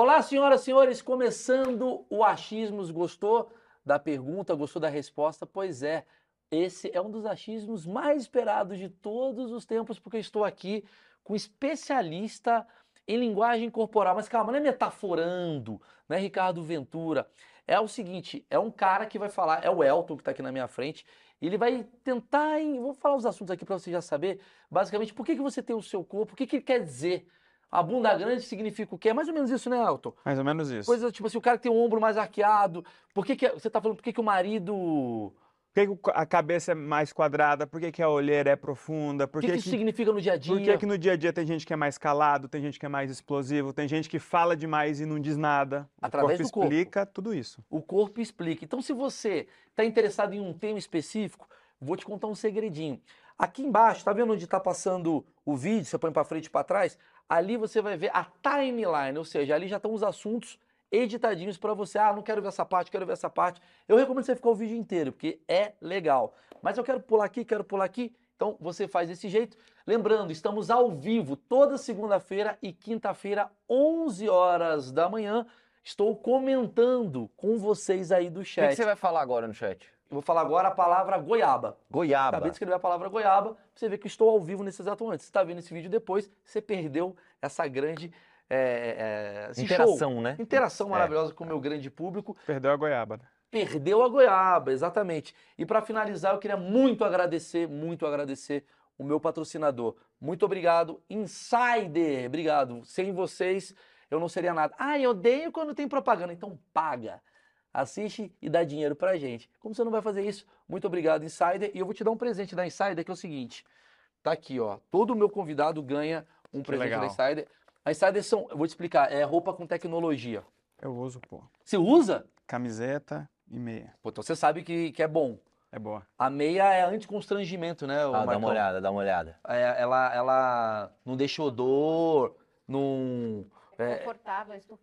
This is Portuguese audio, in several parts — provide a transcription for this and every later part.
Olá, senhoras e senhores, começando o Achismos. Gostou da pergunta? Gostou da resposta? Pois é, esse é um dos achismos mais esperados de todos os tempos, porque estou aqui com um especialista em linguagem corporal. Mas calma, não é metaforando, não é Ricardo Ventura. É o seguinte, é um cara que vai falar, é o Elton que está aqui na minha frente, ele vai tentar, em, vou falar os assuntos aqui para você já saber, basicamente, por que, que você tem o seu corpo, o que, que ele quer dizer a bunda grande significa o quê? É mais ou menos isso, né, Elton? Mais ou menos isso. Coisa tipo assim, o cara que tem um ombro mais arqueado. Por que, que você tá falando por que, que o marido. Por que, que a cabeça é mais quadrada? Por que, que a olheira é profunda? Por O que, que, isso significa no dia a dia? Por que, que no dia a dia tem gente que é mais calado, tem gente que é mais explosivo, tem gente que fala demais e não diz nada? Através o do corpo corpo. explica tudo isso. O corpo explica. Então, se você está interessado em um tema específico, vou te contar um segredinho. Aqui embaixo, tá vendo onde está passando o vídeo? Você põe para frente e para trás. Ali você vai ver a timeline, ou seja, ali já estão os assuntos editadinhos para você. Ah, não quero ver essa parte, quero ver essa parte. Eu recomendo você ficar o vídeo inteiro, porque é legal. Mas eu quero pular aqui, quero pular aqui. Então você faz desse jeito. Lembrando, estamos ao vivo toda segunda-feira e quinta-feira, 11 horas da manhã. Estou comentando com vocês aí do O que, chat. que você vai falar agora no chat? Eu vou falar agora a palavra goiaba. Goiaba. Acabei de escrever a palavra goiaba, você ver que estou ao vivo nesse exato momento. Se está vendo esse vídeo depois, você perdeu essa grande é, é, Interação, show. né? Interação É. maravilhosa com o meu grande público. Perdeu a goiaba. né? Perdeu a goiaba, exatamente. E para finalizar, eu queria muito agradecer, muito agradecer o meu patrocinador. Muito obrigado, Insider. Obrigado. Sem vocês, eu não seria nada. Ah, eu odeio quando tem propaganda. Então paga. Assiste e dá dinheiro pra gente. Como você não vai fazer isso? Muito obrigado, Insider. E eu vou te dar um presente da Insider, que é o seguinte. Tá aqui, ó. Todo meu convidado ganha um presente legal. da Insider. A Insider são, eu vou te explicar, é roupa com tecnologia. Eu uso, pô. Você usa? Camiseta e meia. Pô, então você sabe que, que é bom. É boa. A meia é anti-constrangimento, né, ô Ah, dá uma olhada, dá uma olhada. É, ela, ela não deixa odor, não... É, Confortável, tem.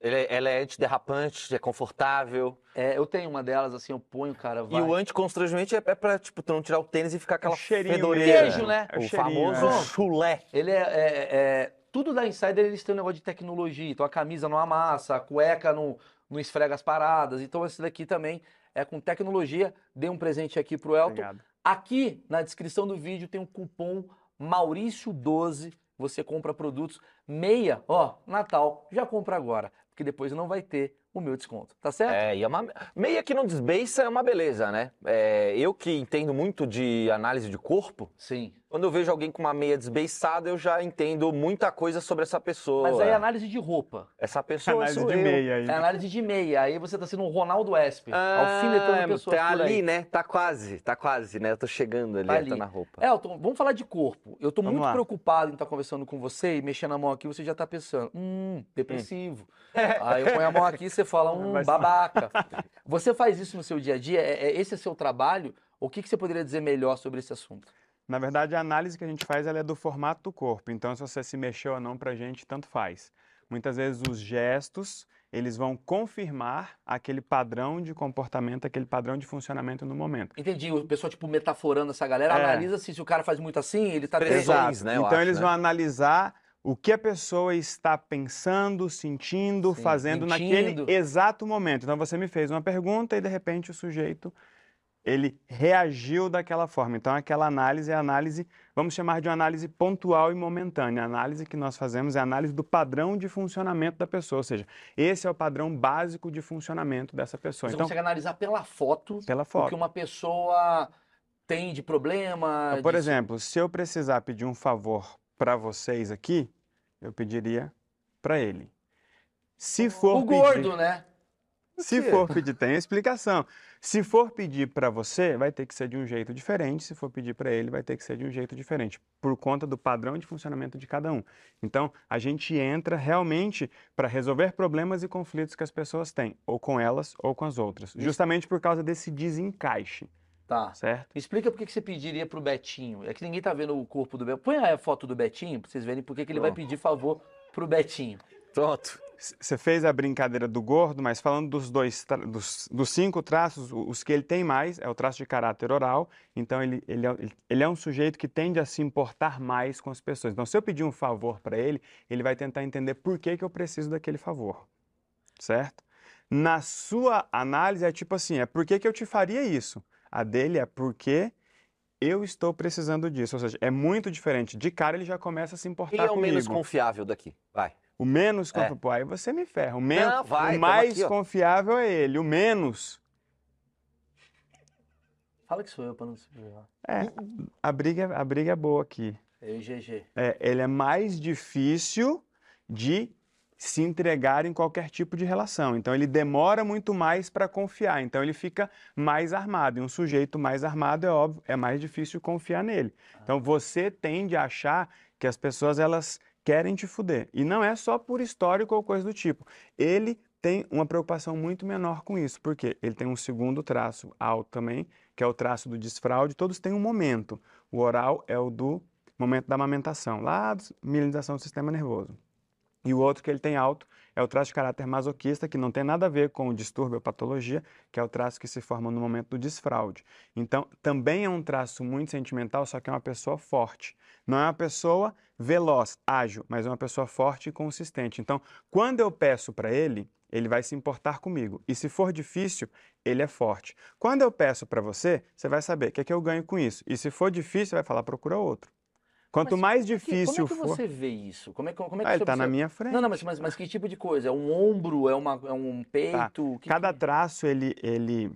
Ele é- ela é antiderrapante, é confortável. é, eu tenho uma delas, assim, eu ponho, cara, vai. E o anticonstrangimento é, é pra, tipo, tu não tirar o tênis e ficar aquela cheirinho fedoreira. Queijo, né? É o O famoso é. chulé. Ele é, é- é- Tudo da Insider, eles têm um negócio de tecnologia. Então a camisa não amassa, a cueca não, não esfrega as paradas. Então esse daqui também é com tecnologia. Dei um presente aqui pro Elton. Obrigado. Aqui na descrição do vídeo tem um cupom Maurício12. Você compra produtos meia, ó, Natal, já compra agora, porque depois não vai ter o meu desconto, tá certo? É, e é uma... Meia que não desbeiça é uma beleza, né? É, eu que entendo muito de análise de corpo, Sim. quando eu vejo alguém com uma meia desbeiçada, eu já entendo muita coisa sobre essa pessoa. Mas aí é análise de roupa. Essa pessoa Análise sou de eu. meia aí. É análise de meia. Aí você tá sendo um Ronaldo Esper, Ah, alfinetando pessoas tá por ali, aí. né? Tá quase, tá quase, né? Eu tô chegando ali, Tá tá, ali. na roupa. Elton, vamos falar de corpo. Eu tô Vamos muito lá. preocupado em estar conversando com você e mexendo a mão aqui, você já tá pensando, hum, depressivo. Aí eu ponho a mão aqui e você fala, Vai- babaca. Você faz isso no seu dia a dia? É, é- esse é seu trabalho? O que, que você poderia dizer melhor sobre esse assunto? Na verdade, a análise que a gente faz ela é do formato do corpo. Então, se você se mexeu ou não pra gente, tanto faz. Muitas vezes os gestos, eles vão confirmar aquele padrão de comportamento, aquele padrão de funcionamento no momento. Entendi, o pessoal, tipo, metaforando essa galera, É. analisa se, se o cara faz muito assim, ele tá... Exato. né, então, acho, eles né? vão analisar o que a pessoa está pensando, sentindo, Sim, fazendo mentindo. naquele exato momento. Então, você me fez uma pergunta e, de repente, o sujeito ele reagiu daquela forma. Então, aquela análise é análise, vamos chamar de uma análise pontual e momentânea. A análise que nós fazemos é a análise do padrão de funcionamento da pessoa, ou seja, esse é o padrão básico de funcionamento dessa pessoa. Você Então, consegue analisar pela foto pela o que foto. uma pessoa tem de problema. Então, Por de- exemplo, se eu precisar pedir um favor para vocês aqui, eu pediria para ele. Se for O pedir- gordo, né? Se for pedir, tem explicação. Se for pedir para você, vai ter que ser de um jeito diferente. Se for pedir para ele, vai ter que ser de um jeito diferente, por conta do padrão de funcionamento de cada um. Então, a gente entra realmente para resolver problemas e conflitos que as pessoas têm, ou com elas ou com as outras, justamente por causa desse desencaixe, Tá. certo? Explica por que você pediria pro Betinho. É que ninguém tá vendo o corpo do Betinho. Põe a foto do Betinho pra vocês verem por que ele vai pedir favor pro Betinho. Pronto. Você fez a brincadeira do gordo, mas falando dos dois, dos, dos cinco traços, os que ele tem mais é o traço de caráter oral. Então ele, ele, é, ele é um sujeito que tende a se importar mais com as pessoas. Então, se eu pedir um favor para ele, ele vai tentar entender por que, que eu preciso daquele favor, certo? Na sua análise é tipo assim, é por que, que eu te faria isso? A dele é porque eu estou precisando disso. Ou seja, é muito diferente. De cara ele já começa a se importar Quem é o comigo. menos confiável daqui? Vai. O menos É. confiável, pô, aí você me ferra. O, men- Não, vai, o mais aqui, confiável é ele, o menos. Fala que sou eu pra não se ferrar. É, a briga, é- a briga é boa aqui. Eu e GG. É, ele é mais difícil de se entregar em qualquer tipo de relação. Então ele demora muito mais para confiar. Então ele fica mais armado. E um sujeito mais armado é óbvio, é mais difícil confiar nele. Então você tende a achar que as pessoas elas querem te fuder. E não é só por histórico ou coisa do tipo. Ele tem uma preocupação muito menor com isso, porque ele tem um segundo traço alto também, que é o traço do desfraude. Todos têm um momento. O oral é o do momento da amamentação, lá da do sistema nervoso. E o outro que ele tem alto é o traço de caráter masoquista, que não tem nada a ver com o distúrbio ou patologia, que é o traço que se forma no momento do desfraude. Então, também é um traço muito sentimental, só que é uma pessoa forte. Não é uma pessoa veloz, ágil, mas é uma pessoa forte e consistente. Então, quando eu peço para ele, ele vai se importar comigo. E se for difícil, ele é forte. Quando eu peço para você, você vai saber o que é que eu ganho com isso. E se for difícil, vai falar, procura outro. Quanto Mas mais é que- difícil Como é que for. você vê isso? Como é, que- como é que Ah, você ele tá na minha frente. Não, não, mas, mas, mas que tipo de coisa? É um ombro? É, uma, é um peito? O que Cada que- traço ele, ele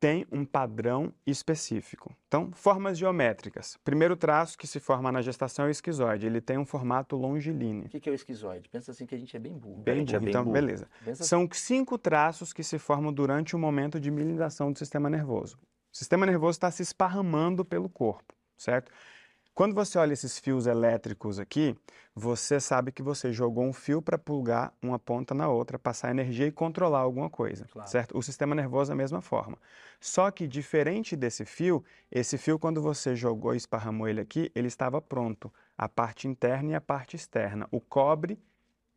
tem um padrão específico. Então, formas geométricas. Primeiro traço que se forma na gestação é o esquizoide. Ele tem um formato longilíneo. O que que é o esquizoide? Pensa assim que a gente é bem burro. Bem é burro. bem Então, burro. beleza. Pensa assim. São cinco traços que se formam durante o momento de mielinização do sistema nervoso. O sistema nervoso está se esparramando pelo corpo, certo? Quando você olha esses fios elétricos aqui, você sabe que você jogou um fio para plugar uma ponta na outra, passar energia e controlar alguma coisa, Claro. certo? O sistema nervoso da mesma forma. Só que diferente desse fio, esse fio quando você jogou e esparramou ele aqui, ele estava pronto, a parte interna e a parte externa, o cobre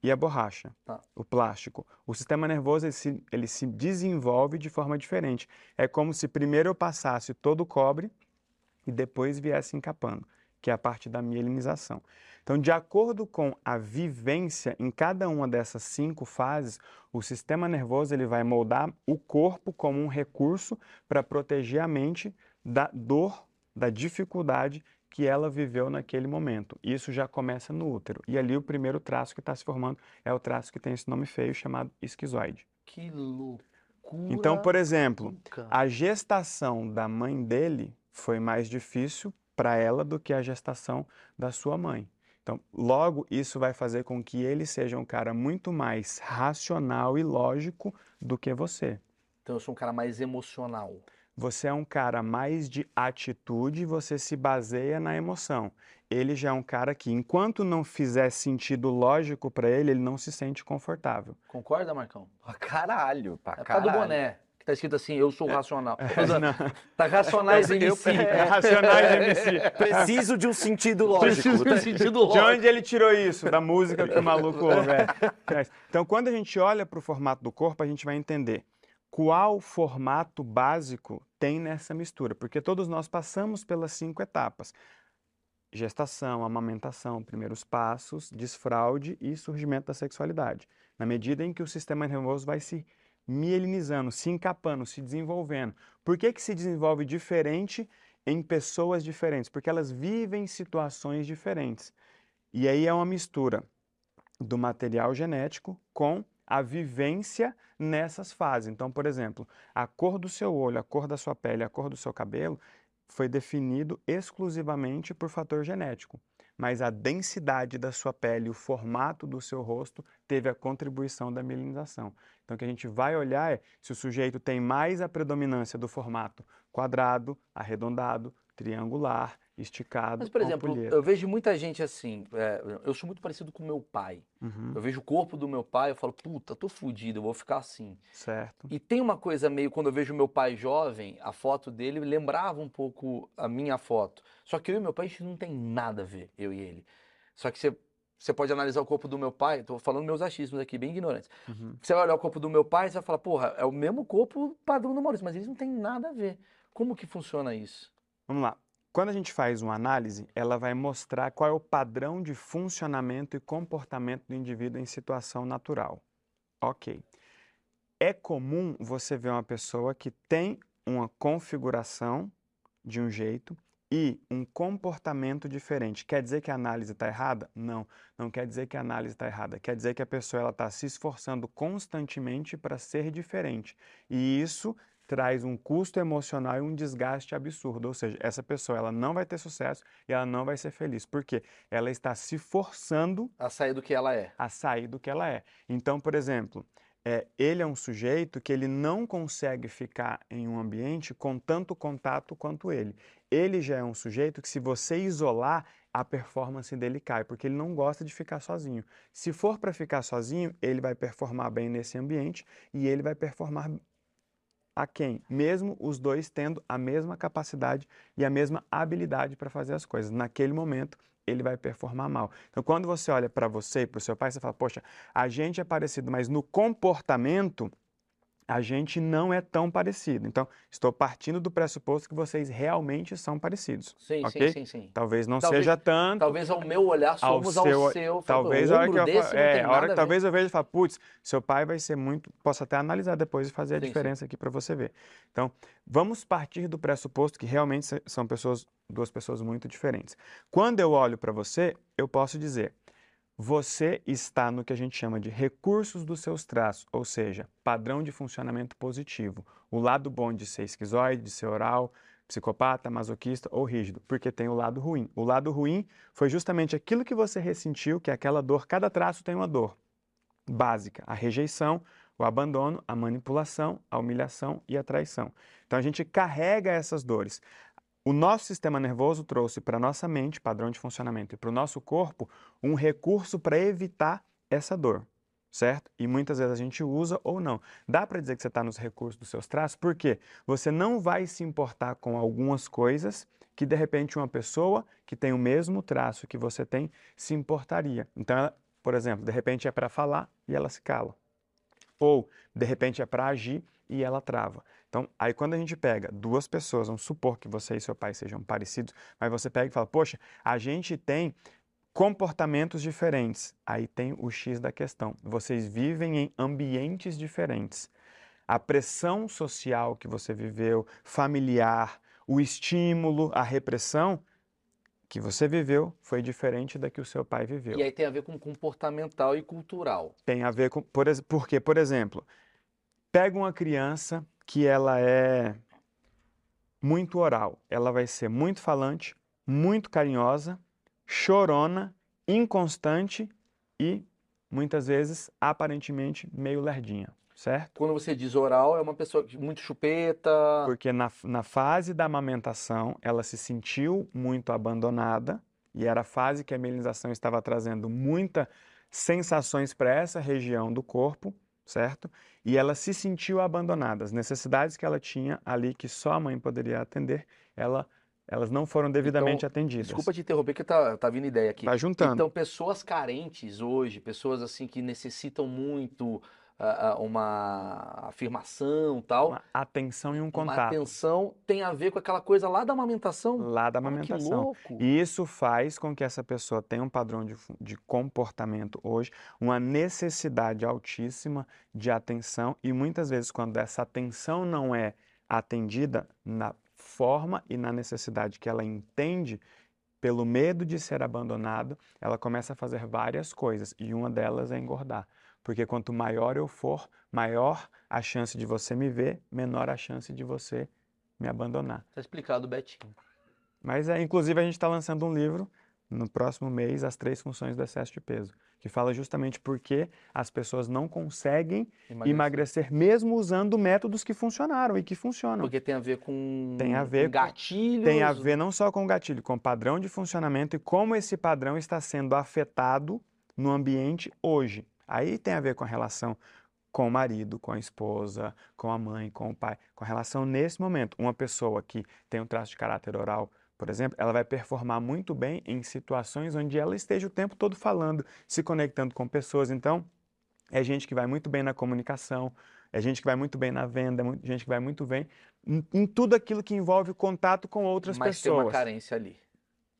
e a borracha, Tá. o plástico. O sistema nervoso ele se, ele se desenvolve de forma diferente. É como se primeiro eu passasse todo o cobre e depois viesse encapando, que é a parte da mielinização. Então, de acordo com a vivência em cada uma dessas cinco fases, o sistema nervoso ele vai moldar o corpo como um recurso para proteger a mente da dor, da dificuldade que ela viveu naquele momento. Isso já começa no útero. E ali o primeiro traço que está se formando é o traço que tem esse nome feio chamado esquizoide. Que loucura. Então, por exemplo, a gestação da mãe dele foi mais difícil para ela do que a gestação da sua mãe. Então, logo, isso vai fazer com que ele seja um cara muito mais racional e lógico do que você. Então eu sou um cara mais emocional. Você é um cara mais de atitude, você se baseia na emoção. Ele já é um cara que, enquanto não fizer sentido lógico para ele, ele não se sente confortável. Concorda, Marcão? Pra caralho, pra É caralho. do boné. Que tá escrito assim, eu sou racional. Não. Tá racionais Eu- eu- MC. É Racionais MC. Preciso de um sentido lógico. Preciso de sentido De lógico. onde ele tirou isso? Da música que o maluco ouve. é. Então, quando a gente olha para o formato do corpo, a gente vai entender qual formato básico tem nessa mistura, porque todos nós passamos pelas cinco etapas: gestação, amamentação, primeiros passos, desfraude e surgimento da sexualidade. Na medida em que o sistema nervoso vai se mielinizando, se encapando, se desenvolvendo. Por que, que se desenvolve diferente em pessoas diferentes? Porque elas vivem situações diferentes. E aí é uma mistura do material genético com a vivência nessas fases. Então, por exemplo, a cor do seu olho, a cor da sua pele, a cor do seu cabelo foi definido exclusivamente por fator genético. Mas a densidade da sua pele, o formato do seu rosto teve a contribuição da mielinização. Então, o que a gente vai olhar é se o sujeito tem mais a predominância do formato quadrado, arredondado, triangular, esticado, Mas, por exemplo, eu vejo muita gente assim. é, eu sou muito parecido com meu pai. Uhum, Eu vejo o corpo do meu pai, eu falo, puta, tô fudido, eu vou ficar assim. certo. E tem uma coisa meio, quando eu vejo meu pai jovem, a foto dele lembrava um pouco a minha foto. Só que eu e meu pai, a gente não tem nada a ver, eu e ele. Só que você, você pode analisar o corpo do meu pai, estou falando meus achismos aqui, bem ignorantes. Uhum. Você vai olhar o corpo do meu pai e você vai falar, porra, é o mesmo corpo padrão do Maurício, mas eles não têm nada a ver. Como que funciona isso? Vamos lá. Quando a gente faz uma análise, ela vai mostrar qual é o padrão de funcionamento e comportamento do indivíduo em situação natural. Ok. É comum você ver uma pessoa que tem uma configuração de um jeito e um comportamento diferente. Quer dizer que a análise está errada? Não, não quer dizer que a análise está errada. Quer dizer que a pessoa está se esforçando constantemente para ser diferente. E isso traz um custo emocional e um desgaste absurdo. Ou seja, essa pessoa ela não vai ter sucesso e ela não vai ser feliz. Por quê? Ela está se forçando A sair do que ela é. a sair do que ela é. Então, por exemplo, é, ele é um sujeito que ele não consegue ficar em um ambiente com tanto contato quanto ele. Ele já é um sujeito que, se você isolar, a performance dele cai, porque ele não gosta de ficar sozinho. Se for para ficar sozinho, ele vai performar bem nesse ambiente e ele vai performar a quem? Mesmo os dois tendo a mesma capacidade e a mesma habilidade para fazer as coisas. Naquele momento, ele vai performar mal. Então, quando você olha para você e para o seu pai, você fala: Poxa, a gente é parecido, mas no comportamento a gente não é tão parecido. Então, estou partindo do pressuposto que vocês realmente são parecidos. Sim, ok? sim, sim, sim. Talvez não Talvez- seja tanto. Talvez ao meu olhar Ao somos ao seu- seu. Talvez a hora que eu é, hora que talvez eu veja e falo, putz, seu pai vai ser muito, posso até analisar depois e fazer a Sim, sim. diferença aqui para você ver. Então, vamos partir do pressuposto que realmente são pessoas, duas pessoas muito diferentes. Quando eu olho para você, eu posso dizer, você está no que a gente chama de recursos dos seus traços, ou seja, padrão de funcionamento positivo. O lado bom de ser esquizoide, de ser oral, psicopata, masoquista ou rígido, porque tem o lado ruim. O lado ruim foi justamente aquilo que você ressentiu, que é aquela dor, cada traço tem uma dor básica, a rejeição, o abandono, a manipulação, a humilhação e a traição. Então a gente carrega essas dores. O nosso sistema nervoso trouxe para a nossa mente, padrão de funcionamento, e para o nosso corpo, um recurso para evitar essa dor, certo? E muitas vezes a gente usa ou não. Dá para dizer que você está nos recursos dos seus traços, porque você não vai se importar com algumas coisas que de repente uma pessoa que tem o mesmo traço que você tem se importaria. Então, ela, por exemplo, de repente é para falar e ela se cala. Ou, de repente, é para agir e ela trava. Então, aí quando a gente pega duas pessoas, vamos supor que você e seu pai sejam parecidos, mas você pega e fala, poxa, a gente tem comportamentos diferentes. Aí tem o X da questão. Vocês vivem em ambientes diferentes. A pressão social que você viveu, familiar, o estímulo, a repressão que você viveu foi diferente da que o seu pai viveu E aí tem a ver com comportamental e cultural. tem a ver com, por, porque, por exemplo, pega uma criança que ela é muito oral, ela vai ser muito falante, muito carinhosa, chorona, inconstante e muitas vezes aparentemente meio lerdinha, certo? Quando você diz oral, é uma pessoa muito chupeta. Porque na, na fase da amamentação, ela se sentiu muito abandonada e era a fase que a melinização estava trazendo muitas sensações para essa região do corpo, certo? E ela se sentiu abandonada. As necessidades que ela tinha ali, que só a mãe poderia atender, ela, elas não foram devidamente Então, atendidas. Desculpa te interromper, que tá, tá vindo ideia aqui. Vai juntando. Então, pessoas carentes hoje, pessoas assim que necessitam muito uma afirmação tal, Uma atenção e um uma contato atenção, tem a ver com aquela coisa lá da amamentação. lá da amamentação. louco. E isso faz com que essa pessoa tenha um padrão de, de comportamento hoje, uma necessidade altíssima de atenção, e muitas vezes, quando essa atenção não é atendida na forma e na necessidade que ela entende, pelo medo de ser abandonado, ela começa a fazer várias coisas, e uma delas é engordar. Porque quanto maior eu for, maior a chance de você me ver, menor a chance de você me abandonar. Tá explicado, Betinho. Mas, é, inclusive, a gente está lançando um livro no próximo mês, As Três Funções do Excesso de Peso, que fala justamente por que as pessoas não conseguem emagrecer, mesmo usando métodos que funcionaram e que funcionam. Porque tem a ver com Tem a ver com- gatilhos. Tem a ver não só com o gatilho, com o padrão de funcionamento e como esse padrão está sendo afetado no ambiente hoje. Aí tem a ver com a relação com o marido, com a esposa, com a mãe, com o pai, com a relação nesse momento. Uma pessoa que tem um traço de caráter oral por exemplo, ela vai performar muito bem em situações onde ela esteja o tempo todo falando, se conectando com pessoas. Então, é gente que vai muito bem na comunicação, é gente que vai muito bem na venda, é gente que vai muito bem em, em tudo aquilo que envolve o contato com outras Mas tem uma pessoas. carência ali.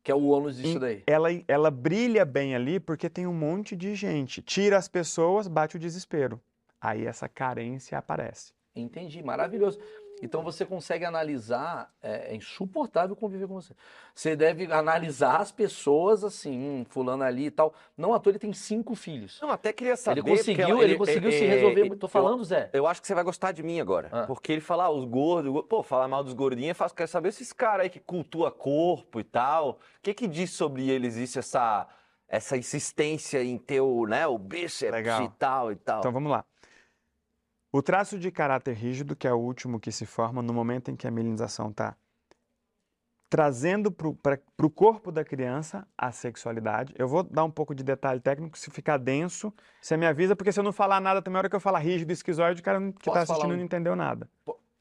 Que é o ônus disso Em- daí. Ela, ela brilha bem ali porque tem um monte de gente. Tira as pessoas, bate o desespero. Aí essa carência aparece. Entendi, maravilhoso. Então você consegue analisar, é, é insuportável conviver com você. Você deve analisar as pessoas assim, hum, fulano ali e tal. Não à toa ele tem cinco filhos. Não, até queria saber. Ele conseguiu, ela- ele conseguiu se é, resolver. é, Tô eu- falando, Zé. Eu acho que você vai gostar de mim agora. Ah. Porque ele fala, ah, os gordos. Pô, falar mal dos gordinhos é fácil. Quero saber esses caras aí que cultua corpo e tal. O que que diz sobre eles isso, essa, essa insistência em ter o, né, o bíceps Legal. e tal e tal? Então vamos lá. O traço de caráter rígido, que é o último que se forma no momento em que a mielinização está trazendo para o corpo da criança a sexualidade. Eu vou dar um pouco de detalhe técnico, se ficar denso, você me avisa, porque se eu não falar nada, também a hora que eu falar rígido, esquizoide, o cara que está assistindo um- não entendeu nada.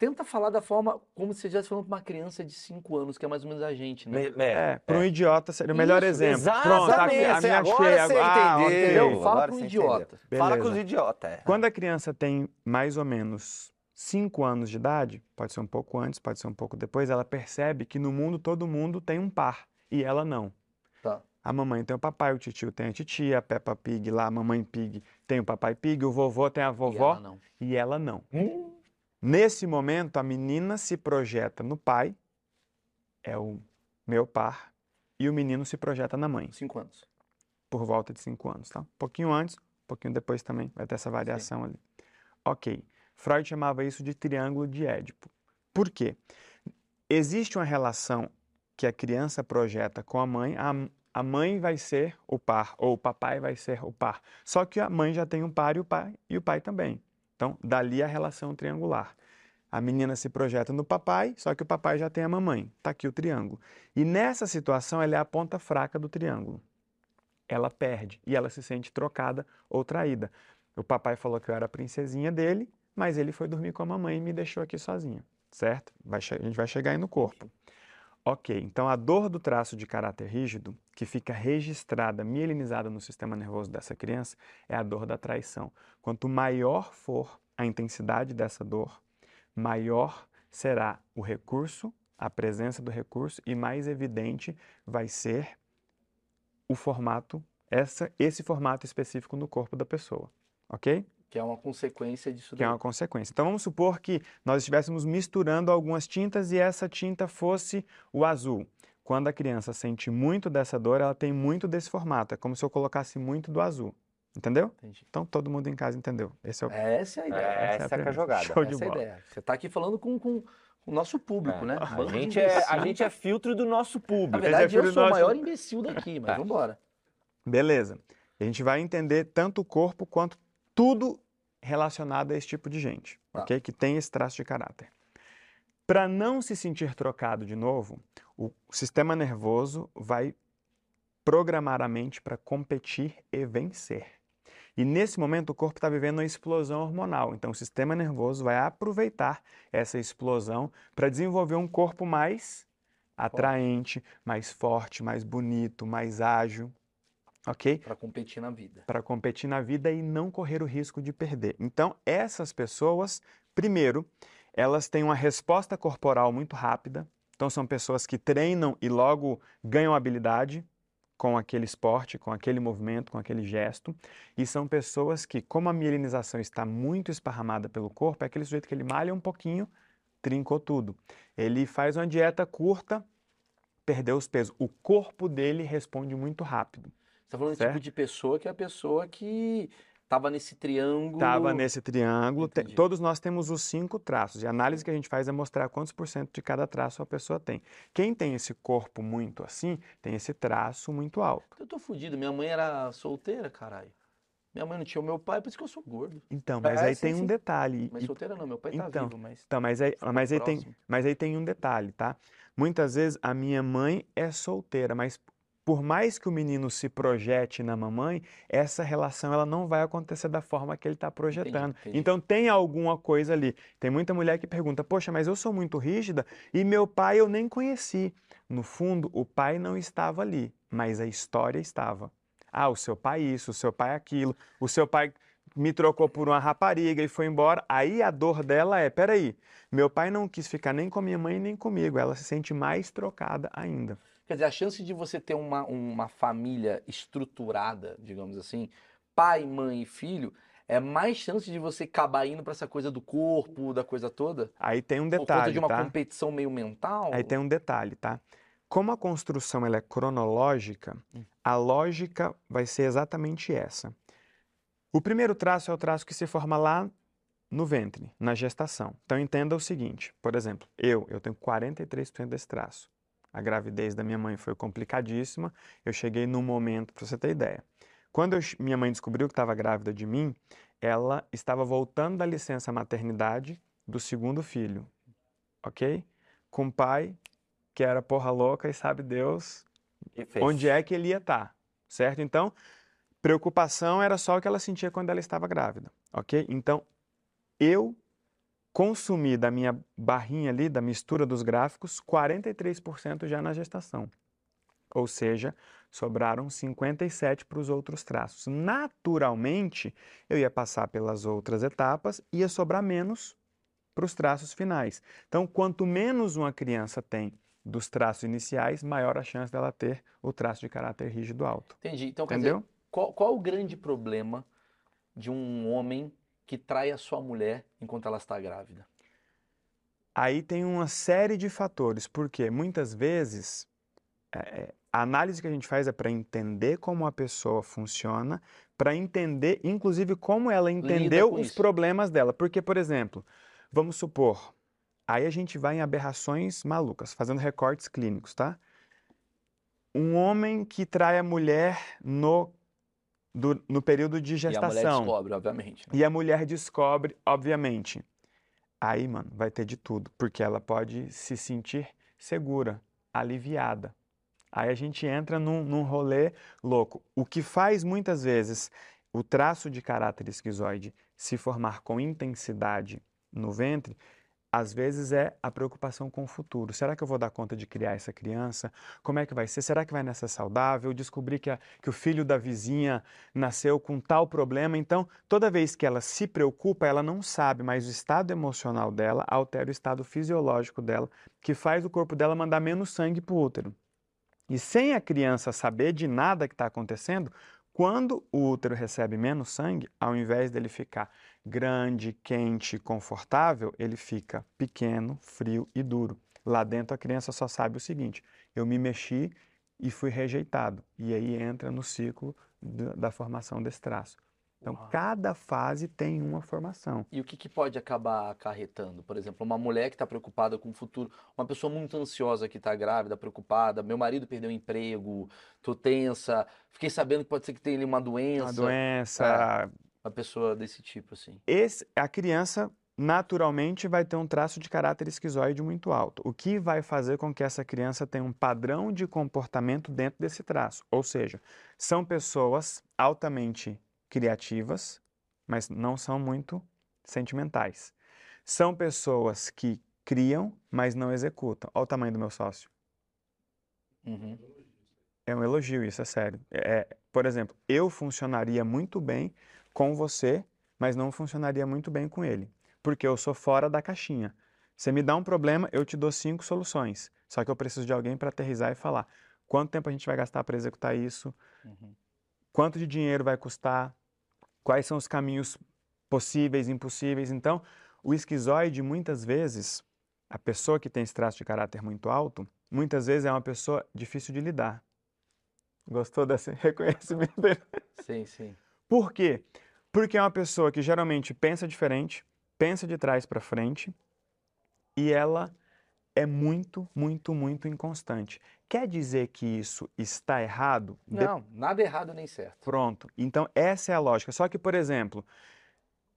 Tenta falar da forma como se você estivesse falando pra uma criança de cinco anos, que é mais ou menos a gente, né? Me- É, para um idiota seria o melhor Isso, exemplo. Pronto, a, Exatamente, a minha agora cheia. você ah, entendeu. Agora Fala pra um idiota. Fala com os idiotas. é. Quando a criança tem mais ou menos 5 anos de idade, pode ser um pouco antes, pode ser um pouco depois, ela percebe que no mundo todo mundo tem um par e ela não. Tá. A mamãe tem o papai, o titio tem a titia, a Peppa Pig lá, a mamãe Pig tem o papai Pig, o vovô tem a E vovó ela não. e ela não. Hum, Nesse momento, a menina se projeta no pai, é o meu par, e o menino se projeta na mãe, Cinco anos. por volta de 5 anos, tá? Um pouquinho antes, um pouquinho depois também, vai ter essa variação ali. Ok. Freud chamava isso de triângulo de Édipo. Por quê? Existe uma relação que a criança projeta com a mãe, a, a mãe vai ser o par, ou o papai vai ser o par. Só que a mãe já tem um par e o pai, e o pai também. Então, dali a relação triangular. A menina se projeta no papai, só que o papai já tem a mamãe. Está aqui o triângulo. E nessa situação, ela é a ponta fraca do triângulo. Ela perde e ela se sente trocada ou traída. O papai falou que eu era a princesinha dele, mas ele foi dormir com a mamãe e me deixou aqui sozinha, certo? Vai a gente vai chegar aí no corpo. Ok, então a dor do traço de caráter rígido, que fica registrada, mielinizada no sistema nervoso dessa criança, é a dor da traição. Quanto maior for a intensidade dessa dor, maior será o recurso, a presença do recurso, e mais evidente vai ser o formato, essa, esse formato específico no corpo da pessoa, ok? Que é uma consequência disso que é daí. uma consequência. Então vamos supor que nós estivéssemos misturando algumas tintas e essa tinta fosse o azul. Quando a criança sente muito dessa dor, ela tem muito desse formato. É como se eu colocasse muito do azul. Entendeu? Entendi. Então todo mundo em casa entendeu. Esse é o Essa é a ideia. É, essa é a jogada. Show de Essa é a bola. ideia. Você tá aqui falando com, com o nosso público, É, né? A gente, é, a gente é filtro do nosso Na público. verdade, Esse é eu sou o nosso. maior imbecil daqui, mas É. vambora. Beleza. E a gente vai entender tanto o corpo quanto tudo relacionado a esse tipo de gente, Tá. ok? Que tem esse traço de caráter. Para não se sentir trocado de novo, o sistema nervoso vai programar a mente para competir e vencer. E nesse momento o corpo está vivendo uma explosão hormonal. Então o sistema nervoso vai aproveitar essa explosão para desenvolver um corpo mais atraente, mais forte, mais bonito, mais ágil, ok? Pra competir na vida. Para competir na vida e não correr o risco de perder. Então essas pessoas, primeiro, elas têm uma resposta corporal muito rápida. Então são pessoas que treinam e logo ganham habilidade com aquele esporte, com aquele movimento, com aquele gesto. E são pessoas que, como a mielinização está muito esparramada pelo corpo, é aquele sujeito que ele malha um pouquinho, trincou tudo. Ele faz uma dieta curta, perdeu os pesos. O corpo dele responde muito rápido. Você tá falando do Certo. tipo de pessoa que é a pessoa que tava nesse triângulo. Estava nesse triângulo. Te- Entendi. todos nós temos os cinco traços. E a análise que a gente faz é mostrar quantos por cento de cada traço a pessoa tem. Quem tem esse corpo muito assim, tem esse traço muito alto. Eu tô fudido. Minha mãe era solteira, caralho. Minha mãe não tinha o meu pai, por isso que eu sou gordo. Então, mas É, aí sim, tem sim. um detalhe. Mas solteira não, meu pai tá Então, vivo, mas. Então, mas aí, mas, aí tem, mas aí tem um detalhe, tá? Muitas vezes a minha mãe é solteira, mas por mais que o menino se projete na mamãe, essa relação ela não vai acontecer da forma que ele está projetando. Entendi, entendi. Então tem alguma coisa ali. Tem muita mulher que pergunta: Poxa, mas eu sou muito rígida e meu pai eu nem conheci. No fundo, o pai não estava ali, mas a história estava. Ah, o seu pai isso, o seu pai aquilo, o seu pai me trocou por uma rapariga e foi embora. Aí a dor dela é: peraí, meu pai não quis ficar nem com minha mãe nem comigo. Ela se sente mais trocada ainda. Quer dizer, a chance de você ter uma, uma família estruturada, digamos assim, pai, mãe e filho, é mais chance de você acabar indo pra essa coisa do corpo, da coisa toda? Aí tem um por conta detalhe, de uma tá? competição meio mental? Aí tem um detalhe, tá? Como a construção ela é cronológica, Hum. a lógica vai ser exatamente essa. O primeiro traço é o traço que se forma lá no ventre, na gestação. Então entenda o seguinte, por exemplo, eu, eu tenho 43% desse traço. A gravidez da minha mãe foi complicadíssima. Eu cheguei num momento, para você ter ideia. Quando eu minha mãe descobriu que estava grávida de mim, ela estava voltando da licença maternidade do segundo filho, ok? Com o pai que era porra louca e sabe Deus E onde é que ele ia estar, certo? Então, preocupação era só o que ela sentia quando ela estava grávida, ok? Então, eu consumi da minha barrinha ali, da mistura dos gráficos, 43% já na gestação. Ou seja, sobraram 57 para os outros traços. Naturalmente, eu ia passar pelas outras etapas, ia sobrar menos para os traços finais. Então, quanto menos uma criança tem dos traços iniciais, maior a chance dela ter o traço de caráter rígido alto. Entendi. Então, Entendeu? dizer, qual, qual o grande problema de um homem que trai a sua mulher enquanto ela está grávida? Aí tem uma série de fatores, porque muitas vezes é, é, a análise que a gente faz é para entender como a pessoa funciona, para entender, inclusive, como ela entendeu os isso. problemas dela. Porque, por exemplo, vamos supor, aí a gente vai em aberrações malucas, fazendo recortes clínicos, tá? Um homem que trai a mulher no, do- no período de E a mulher gestação. descobre, obviamente. né? E a mulher descobre, obviamente. Aí, mano, vai ter de tudo, porque ela pode se sentir segura, aliviada. Aí a gente entra num, num rolê louco. O que faz muitas vezes o traço de caráter esquizoide se formar com intensidade no ventre, às vezes é a preocupação com o futuro. Será que eu vou dar conta de criar essa criança? Como é que vai ser? Será que vai nascer saudável? Descobri que, a- que o filho da vizinha nasceu com tal problema. Então, toda vez que ela se preocupa, ela não sabe, mas o estado emocional dela altera o estado fisiológico dela, que faz o corpo dela mandar menos sangue para o útero. E sem a criança saber de nada que está acontecendo, quando o útero recebe menos sangue, ao invés dele ficar grande, quente, confortável, ele fica pequeno, frio e duro. Lá dentro a criança só sabe o seguinte: eu me mexi e fui rejeitado. E aí entra no ciclo da, formação desse traço. Então, Uau. cada fase tem uma formação. E o que, que pode acabar acarretando? Por exemplo, uma mulher que está preocupada com o futuro, uma pessoa muito ansiosa que está grávida, preocupada, meu marido perdeu o emprego, tô tensa, fiquei sabendo que pode ser que tenha uma doença. Uma doença, Uma pessoa desse tipo, assim. esse, a criança naturalmente vai ter um traço de caráter esquizoide muito alto, o que vai fazer com que essa criança tenha um padrão de comportamento dentro desse traço. Ou seja, são pessoas altamente criativas, mas não são muito sentimentais. São pessoas que criam, mas não executam. Olha o tamanho do meu sócio. Uhum. É um elogio, isso é sério. É, por exemplo, eu funcionaria muito bem com você, mas não funcionaria muito bem com ele, porque eu sou fora da caixinha. Você me dá um problema, eu te dou cinco soluções. Só que eu preciso de alguém para aterrizar e falar quanto tempo a gente vai gastar para executar isso, Uhum. quanto de dinheiro vai custar, quais são os caminhos possíveis, impossíveis. Então, o esquizoide, muitas vezes, a pessoa que tem esse traço de caráter muito alto, muitas vezes é uma pessoa difícil de lidar. Gostou desse reconhecimento? Sim, sim. Por quê? Porque é uma pessoa que geralmente pensa diferente, pensa de trás para frente e ela é muito, muito, muito inconstante. Quer dizer que isso está errado? De- Não, nada errado nem certo. Pronto. Então, essa é a lógica. Só que, por exemplo,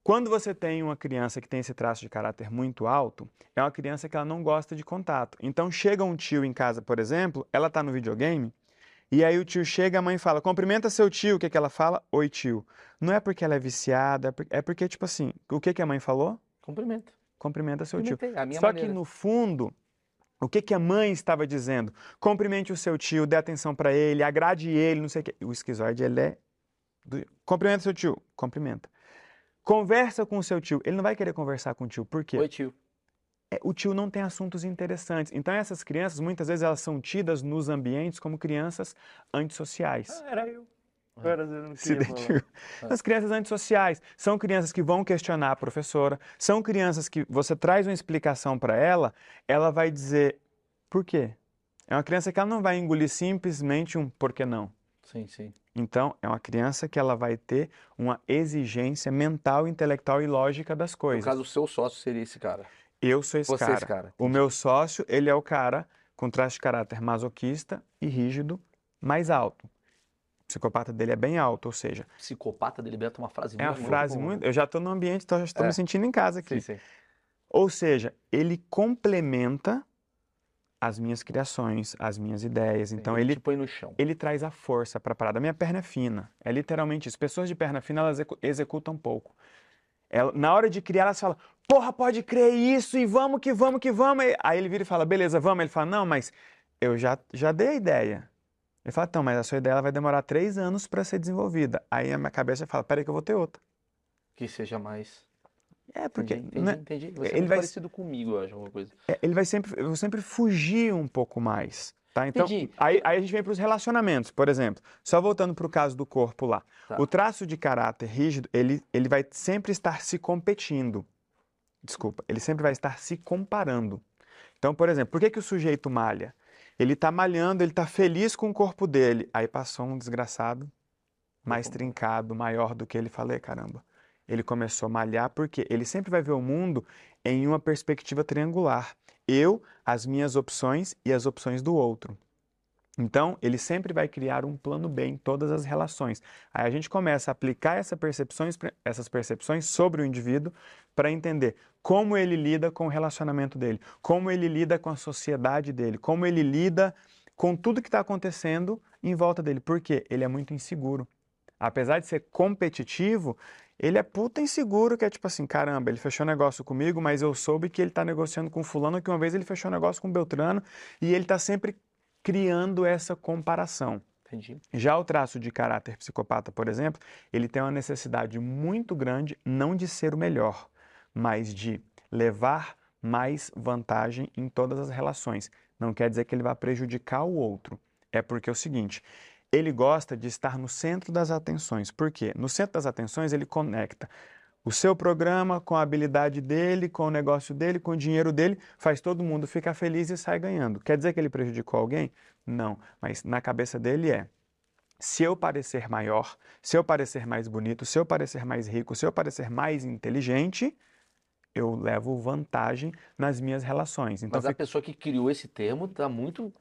quando você tem uma criança que tem esse traço de caráter muito alto, é uma criança que ela não gosta de contato. Então, chega um tio em casa, por exemplo, ela está no videogame E aí o tio chega, a mãe fala, cumprimenta seu tio. O que, que ela fala? Oi, tio. Não é porque ela é viciada, é por- é porque, tipo assim, o que, que a mãe falou? Cumprimento. Cumprimenta seu tio. Cumprimentei, Só maneira. que no fundo, o que, que a mãe estava dizendo? Cumprimente o seu tio, dê atenção para ele, agrade ele, não sei o quê. O esquizoide, ele é. do- Cumprimenta seu tio, cumprimenta. Conversa com o seu tio. Ele não vai querer conversar com o tio. Por quê? Oi, tio. É, o tio não tem assuntos interessantes. Então, essas crianças, muitas vezes, elas são tidas nos ambientes como crianças antissociais. era eu. Eu não Se identificam. As crianças antissociais são crianças que vão questionar a professora, são crianças que você traz uma explicação para ela, ela vai dizer por quê. É uma criança que ela não vai engolir simplesmente um por que não. Sim, sim. Então, é uma criança que ela vai ter uma exigência mental, intelectual e lógica das No coisas. caso, o seu sócio seria esse cara. Eu sou esse Você é cara. esse cara. O meu sócio, ele é o cara com traço de caráter masoquista e rígido mais alto. Psicopata dele é bem alto, ou seja, Psicopata deliberta uma frase é uma muito frase boa. muito. Eu já estou no ambiente, então já estou É. me sentindo em casa aqui. Sim, sim. Ou seja, ele complementa as minhas criações, as minhas ideias. Então ele te põe no chão. ele traz a força para a parada. A minha perna é fina. É literalmente isso. Pessoas de perna fina, elas execu- executam pouco. Ela- na hora de criar, elas falam, porra, pode crer isso e vamos que vamos que vamos. Aí- Aí ele vira e fala, beleza, vamos. Ele fala, não, mas eu já, já dei a ideia. Ele fala, então, mas a sua ideia ela vai demorar três anos para ser desenvolvida. Aí a minha cabeça fala, peraí que eu vou ter outra. Que seja mais. É, porque Entendi, né, entendi, entendi. Você é ele muito vai- parecido comigo, eu acho, alguma coisa. é, ele vai sempre, eu vou sempre fugir um pouco mais. Tá? Então, Entendi. aí, aí a gente vem para os relacionamentos, por exemplo. Só voltando para o caso do corpo lá. Tá. O traço de caráter rígido, ele, ele vai sempre estar se competindo. Desculpa, ele sempre vai estar se comparando. Então, por exemplo, por que, que o sujeito malha? Ele está malhando, ele está feliz com o corpo dele. Aí passou um desgraçado, mais trincado, maior do que ele. Falei, caramba. Ele começou a malhar porque ele sempre vai ver o mundo em uma perspectiva triangular. Eu, as minhas opções e as opções do outro. Então, ele sempre vai criar um plano B em todas as relações. Aí a gente começa a aplicar essa percepções, essas percepções sobre o indivíduo para entender como ele lida com o relacionamento dele, como ele lida com a sociedade dele, como ele lida com tudo que está acontecendo em volta dele. Por quê? Ele é muito inseguro. Apesar de ser competitivo, ele é puta inseguro, que é tipo assim, caramba, ele fechou negócio comigo, mas eu soube que ele está negociando com fulano, que uma vez ele fechou negócio com Beltrano, e ele está sempre criando essa comparação. Entendi. Já o traço de caráter psicopata, por exemplo, ele tem uma necessidade muito grande não de ser o melhor, mas de levar mais vantagem em todas as relações. Não quer dizer que ele vai prejudicar o outro. É porque é o seguinte, ele gosta de estar no centro das atenções. Por quê? No centro das atenções ele conecta o seu programa com a habilidade dele, com o negócio dele, com o dinheiro dele, faz todo mundo ficar feliz e sai ganhando. Quer dizer que ele prejudicou alguém? Não, mas na cabeça dele é: se eu parecer maior, se eu parecer mais bonito, se eu parecer mais rico, se eu parecer mais inteligente, eu levo vantagem nas minhas relações. Então, Mas a fica- pessoa que criou esse termo tá muito.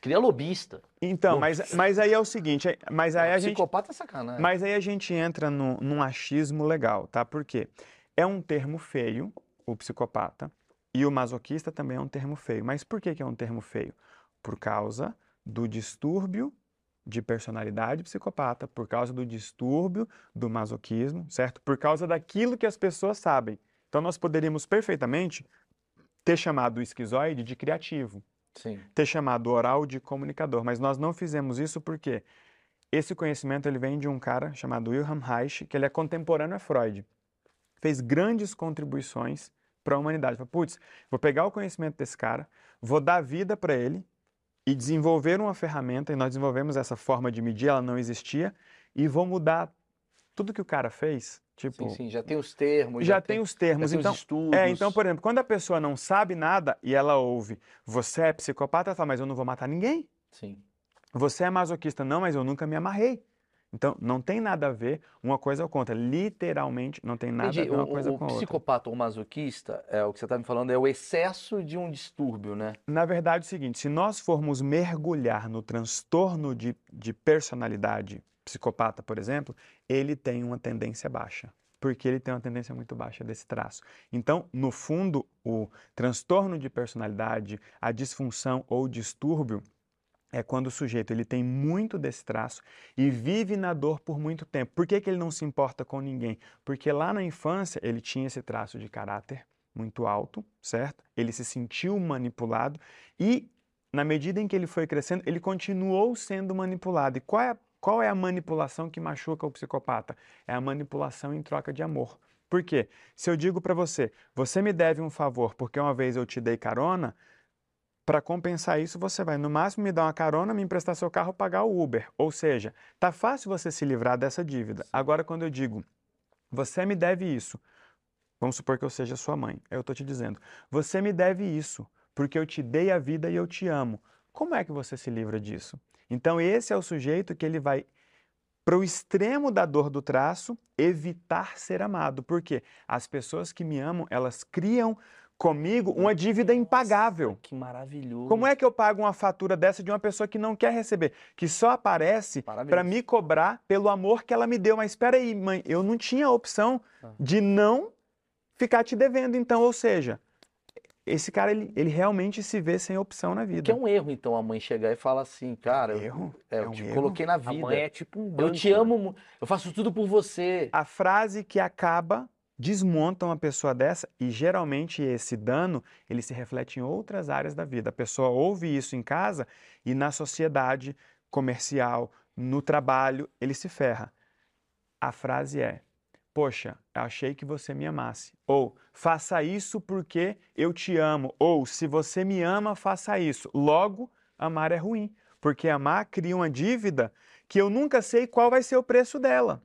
Cria lobista. então mas, mas aí é o seguinte, aí- mas aí a gente Psicopata é sacanagem. Mas aí a gente entra no, num achismo legal, tá? Por quê? É um termo feio, o psicopata, e o masoquista também é um termo feio. Mas por que, que é um termo feio? Por causa do distúrbio de personalidade psicopata, por causa do distúrbio do masoquismo, certo? Por causa daquilo que as pessoas sabem. Então nós poderíamos perfeitamente ter chamado o esquizoide de criativo Sim. ter chamado oral de comunicador, mas nós não fizemos isso porque esse conhecimento ele vem de um cara chamado Wilhelm Reich, que ele é contemporâneo a Freud. Fez grandes contribuições para a humanidade. Putz, vou pegar o conhecimento desse cara, vou dar vida para ele e desenvolver uma ferramenta, e nós desenvolvemos essa forma de medir, ela não existia, e vou mudar tudo que o cara fez. Tipo, Sim, sim. Já tem os termos. já tem os termos. já tem então, os estudos. é, então, por exemplo, quando a pessoa não sabe nada e ela ouve, você é psicopata, ela fala, mas eu não vou matar ninguém. Sim. Você é masoquista, não, mas eu nunca me amarrei. Então, não tem nada a ver uma coisa com outra. Literalmente, não tem nada Entendi. a ver uma O, coisa o com outra. psicopata ou masoquista, é o que você está me falando, é o excesso de um distúrbio, né? Na verdade, é o seguinte: se nós formos mergulhar no transtorno de, de personalidade psicopata, por exemplo, ele tem uma tendência baixa. Porque ele tem uma tendência muito baixa desse traço. Então, no fundo, o transtorno de personalidade, a disfunção ou distúrbio, é quando o sujeito ele tem muito desse traço e vive na dor por muito tempo. Por que, que ele não se importa com ninguém? Porque lá na infância ele tinha esse traço de caráter muito alto, certo? Ele se sentiu manipulado e, na medida em que ele foi crescendo, ele continuou sendo manipulado. E qual é, a, qual é a manipulação que machuca o psicopata? É a manipulação em troca de amor. Por quê? Se eu digo para você, você me deve um favor porque uma vez eu te dei carona, para compensar isso, você vai no máximo me dar uma carona, me emprestar seu carro, pagar o Uber. Ou seja, tá fácil você se livrar dessa dívida. Agora, quando eu digo, você me deve isso, vamos supor que eu seja sua mãe, eu estou te dizendo, você me deve isso, porque eu te dei a vida e eu te amo. Como é que você se livra disso? Então, esse é o sujeito que ele vai para o extremo da dor do traço, evitar ser amado. Porque as pessoas que me amam, elas criam comigo uma dívida impagável. Que maravilhoso. Como é que eu pago uma fatura dessa de uma pessoa que não quer receber, que só aparece para me cobrar pelo amor que ela me deu? Mas espera aí, mãe, eu não tinha a opção ah. de não ficar te devendo, então, ou seja, esse cara ele, ele realmente se vê sem opção na vida. Que é um erro, então, a mãe chegar e falar assim, cara, erro? É, eu, é, eu te erro? coloquei na vida. A mãe é tipo um banco, Eu te amo, né? eu faço tudo por você. A frase que acaba desmontam uma pessoa dessa e geralmente esse dano ele se reflete em outras áreas da vida. A pessoa ouve isso em casa e na sociedade comercial, no trabalho, ele se ferra. A frase é: Poxa, achei que você me amasse. Ou faça isso porque eu te amo. Ou se você me ama, faça isso. Logo, amar é ruim, porque amar cria uma dívida que eu nunca sei qual vai ser o preço dela.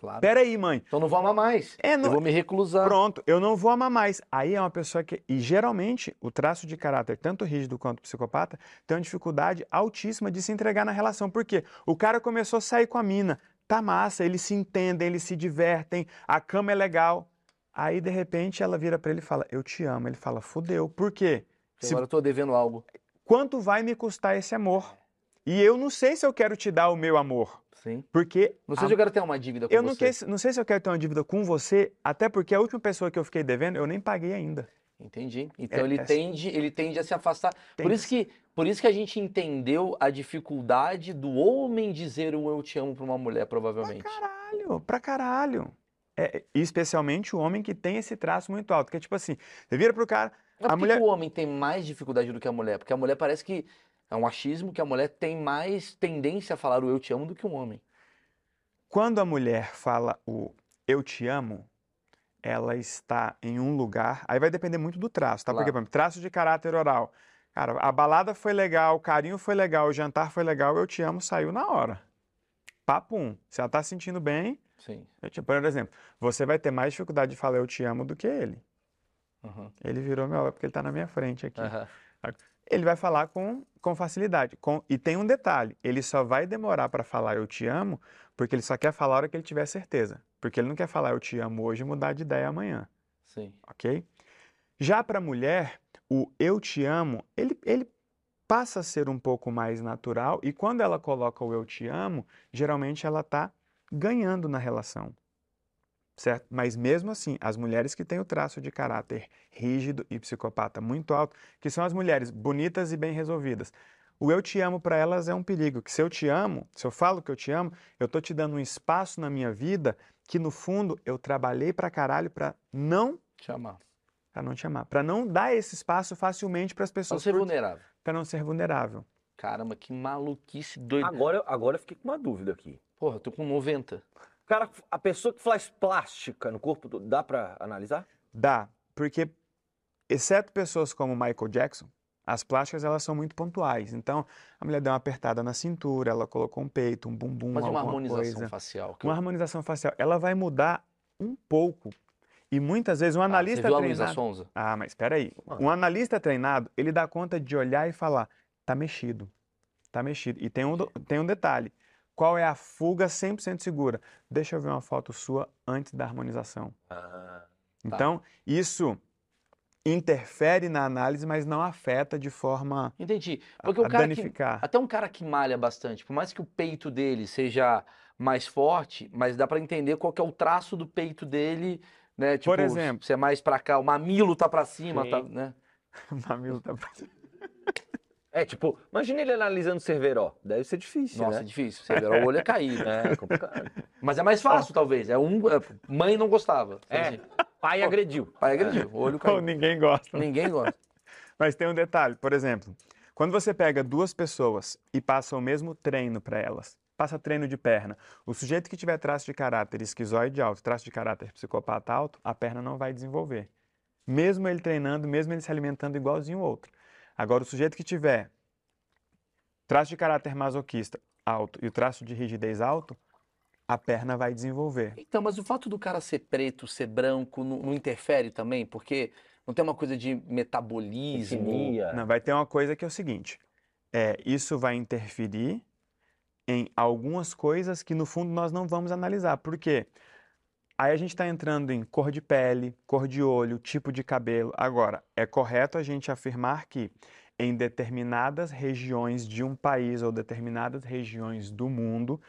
Claro. Pera aí, mãe. Então não vou amar mais. É, não... Eu vou me reclusar. Pronto, eu não vou amar mais. Aí é uma pessoa que. E geralmente, o traço de caráter, tanto rígido quanto psicopata, tem uma dificuldade altíssima de se entregar na relação. Por quê? O cara começou a sair com a mina. Tá massa, eles se entendem, eles se divertem, a cama é legal. Aí, de repente, ela vira para ele e fala: Eu te amo. Ele fala: Fudeu. Por quê? Se... Agora eu tô devendo algo. Quanto vai me custar esse amor? E eu não sei se eu quero te dar o meu amor. Sim. Porque. Não sei a... se eu quero ter uma dívida com eu você. Eu não, não sei se eu quero ter uma dívida com você, até porque a última pessoa que eu fiquei devendo, eu nem paguei ainda. Entendi. Então é, ele, é... Tende, ele tende a se afastar. Por isso, que, por isso que a gente entendeu a dificuldade do homem dizer um eu te amo para uma mulher, provavelmente. Pra caralho, pra caralho. É, especialmente o homem que tem esse traço muito alto. Que é tipo assim, você vira pro cara. Mas a mulher... o homem tem mais dificuldade do que a mulher? Porque a mulher parece que é um achismo que a mulher tem mais tendência a falar o eu te amo do que um homem. Quando a mulher fala o eu te amo, ela está em um lugar. Aí vai depender muito do traço, tá? Claro. Porque, por exemplo, traço de caráter oral. Cara, a balada foi legal, o carinho foi legal, o jantar foi legal, eu te amo saiu na hora. Papum. Se ela tá se sentindo bem. Sim. Te... Por exemplo, você vai ter mais dificuldade de falar eu te amo do que ele. Uhum. Ele virou meu porque ele tá na minha frente aqui. Uhum ele vai falar com, com facilidade. Com, e tem um detalhe: ele só vai demorar para falar eu te amo, porque ele só quer falar a hora que ele tiver certeza. Porque ele não quer falar eu te amo hoje e mudar de ideia amanhã. Sim. Ok? Já para a mulher, o eu te amo, ele, ele passa a ser um pouco mais natural e quando ela coloca o eu te amo, geralmente ela está ganhando na relação certo? Mas mesmo assim, as mulheres que têm o traço de caráter rígido e psicopata muito alto, que são as mulheres bonitas e bem resolvidas, o eu te amo para elas é um perigo, que se eu te amo, se eu falo que eu te amo, eu tô te dando um espaço na minha vida que no fundo eu trabalhei para caralho para não te amar. Para não te amar, para não dar esse espaço facilmente para as pessoas. Para não ser vulnerável. Para não ser vulnerável. Caramba, que maluquice doida. Agora, agora eu fiquei com uma dúvida aqui. Porra, eu tô com 90 cara, a pessoa que faz plástica no corpo, dá para analisar? Dá, porque exceto pessoas como Michael Jackson, as plásticas elas são muito pontuais. Então, a mulher deu uma apertada na cintura, ela colocou um peito, um bumbum, Mas uma harmonização coisa. facial. Uma harmonização facial, ela vai mudar um pouco. E muitas vezes um analista ah, você viu treinado. A Sonza? Ah, mas espera aí. Um analista treinado, ele dá conta de olhar e falar: tá mexido. Tá mexido. E tem um, tem um detalhe. Qual é a fuga 100% segura? Deixa eu ver uma foto sua antes da harmonização. Ah, tá. Então, isso interfere na análise, mas não afeta de forma Entendi. Porque a, o cara danificar. Que, até um cara que malha bastante, por mais que o peito dele seja mais forte, mas dá para entender qual é o traço do peito dele, né? Tipo, por exemplo, se é mais para cá, o mamilo tá para cima, tá, né? o mamilo tá para cima. É, tipo, imagina ele analisando Cerveró. Deve ser difícil, Nossa, é né? difícil. Você vê, o olho é caído. É, complicado. Mas é mais fácil, talvez. É um. é, Mãe não gostava. É, Assim, pai agrediu. Pai agrediu, o olho Ou caiu. ninguém gosta. Ninguém gosta. Mas tem um detalhe, por exemplo, quando você pega duas pessoas e passa o mesmo treino para elas, passa treino de perna, o sujeito que tiver traço de caráter esquizoide alto, traço de caráter psicopata alto, a perna não vai desenvolver. Mesmo ele treinando, mesmo ele se alimentando igualzinho o outro. Agora, o sujeito que tiver traço de caráter masoquista alto e o traço de rigidez alto, a perna vai desenvolver. Então, mas o fato do cara ser preto, ser branco, não, não interfere também? Porque não tem uma coisa de metabolismo? Não, vai ter uma coisa que é o seguinte: é, isso vai interferir em algumas coisas que no fundo nós não vamos analisar. Por quê? Aí a gente está entrando em cor de pele, cor de olho, tipo de cabelo. Agora, é correto a gente afirmar que em determinadas regiões de um país ou determinadas regiões do mundo,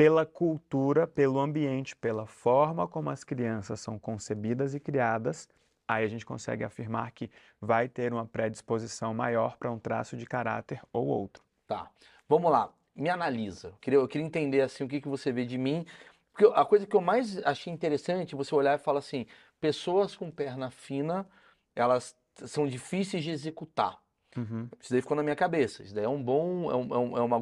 pela cultura, pelo ambiente, pela forma como as crianças são concebidas e criadas, aí a gente consegue afirmar que vai ter uma predisposição maior para um traço de caráter ou outro. Tá. Vamos lá. Me analisa. Eu queria, eu queria entender assim o que, que você vê de mim. Porque a coisa que eu mais achei interessante, você olhar e falar assim, pessoas com perna fina, elas são difíceis de executar. Isso daí ficou na minha cabeça. Isso daí é um bom, é, um, é, é uma.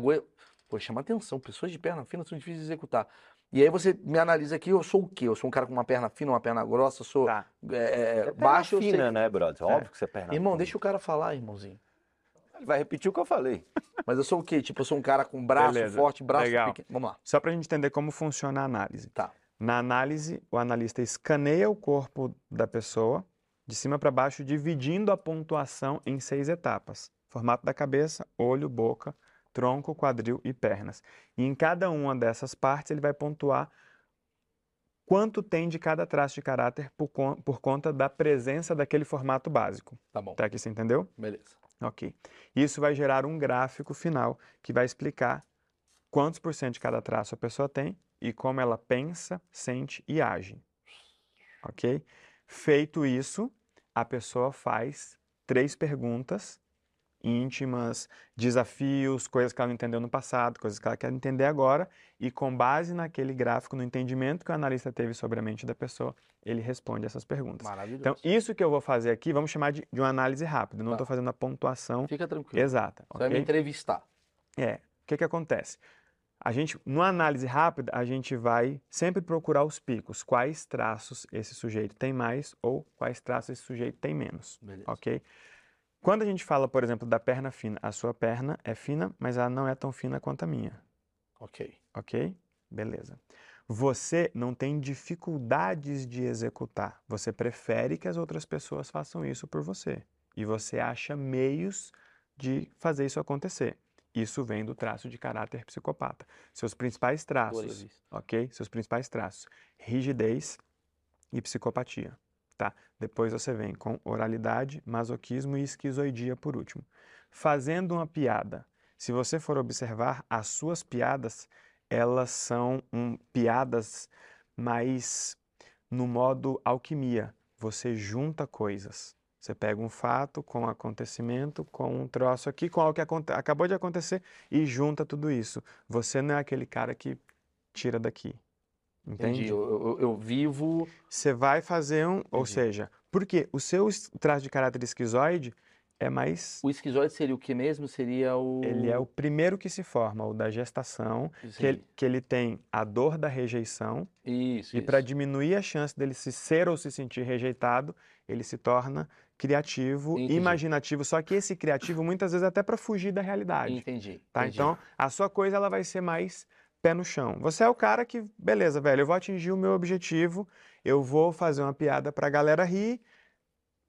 Pô, chama atenção. Pessoas de perna fina são difíceis de executar. E aí você me analisa aqui, eu sou o quê? Eu sou um cara com uma perna fina, uma perna grossa, eu sou Tá. é, é, É perna baixo, sei- fina, né, brother? Óbvio que você é perna Irmão, fina. deixa o cara falar, irmãozinho. Ele vai repetir o que eu falei. Mas eu sou o quê? Tipo, eu sou um cara com braço Beleza, forte, braço legal. pequeno. Vamos lá. Só para a gente entender como funciona a análise. Tá. Na análise, o analista escaneia o corpo da pessoa, de cima para baixo, dividindo a pontuação em seis etapas: formato da cabeça, olho, boca, tronco, quadril e pernas. E em cada uma dessas partes, ele vai pontuar quanto tem de cada traço de caráter por, con- por conta da presença daquele formato básico. Tá bom. Até aqui você entendeu? Beleza. Ok. Isso vai gerar um gráfico final que vai explicar quantos por cento de cada traço a pessoa tem e como ela pensa, sente e age. Ok? Feito isso, a pessoa faz três perguntas íntimas, desafios, coisas que ela não entendeu no passado, coisas que ela quer entender agora, e com base naquele gráfico, no entendimento que o analista teve sobre a mente da pessoa, ele responde essas perguntas. Maravilhoso. Então, isso que eu vou fazer aqui, vamos chamar de, de uma análise rápida. Não Tá. estou fazendo a pontuação Fica tranquilo. exata. Você vai me entrevistar. É. O que que acontece? A gente, numa análise rápida, a gente vai sempre procurar os picos. Quais traços esse sujeito tem mais ou quais traços esse sujeito tem menos. Beleza. Ok? Quando a gente fala, por exemplo, da perna fina, a sua perna é fina, mas ela não é tão fina quanto a minha. Ok. Ok? Beleza. Você não tem dificuldades de executar. Você prefere que as outras pessoas façam isso por você. E você acha meios de fazer isso acontecer. Isso vem do traço de caráter psicopata. Seus principais traços, ok? Seus principais traços: rigidez e psicopatia. Tá? Depois você vem com oralidade, masoquismo e esquizoidia por último. Fazendo uma piada. Se você for observar, as suas piadas, elas são um, piadas mais no modo alquimia. Você junta coisas. Você pega um fato com um acontecimento, com um troço aqui, com algo que acabou de acontecer e junta tudo isso. Você não é aquele cara que tira daqui. Entendi. Entende? Eu, eu- eu vivo. Você vai fazer um, ou Entendi. seja, porque o seu traço de caráter esquizoide é mais, O esquizoide seria o que mesmo? Seria o. ele é o primeiro que se forma, o da gestação, que ele, que ele tem a dor da rejeição Isso, e para diminuir a chance dele se ser ou se sentir rejeitado, ele se torna criativo, Entendi. imaginativo, só que esse criativo muitas vezes até para fugir da realidade. Entendi. Tá? entendi. Então, a sua coisa ela vai ser mais pé no chão. Você é o cara que, beleza, velho, eu vou atingir o meu objetivo, eu vou fazer uma piada pra galera rir,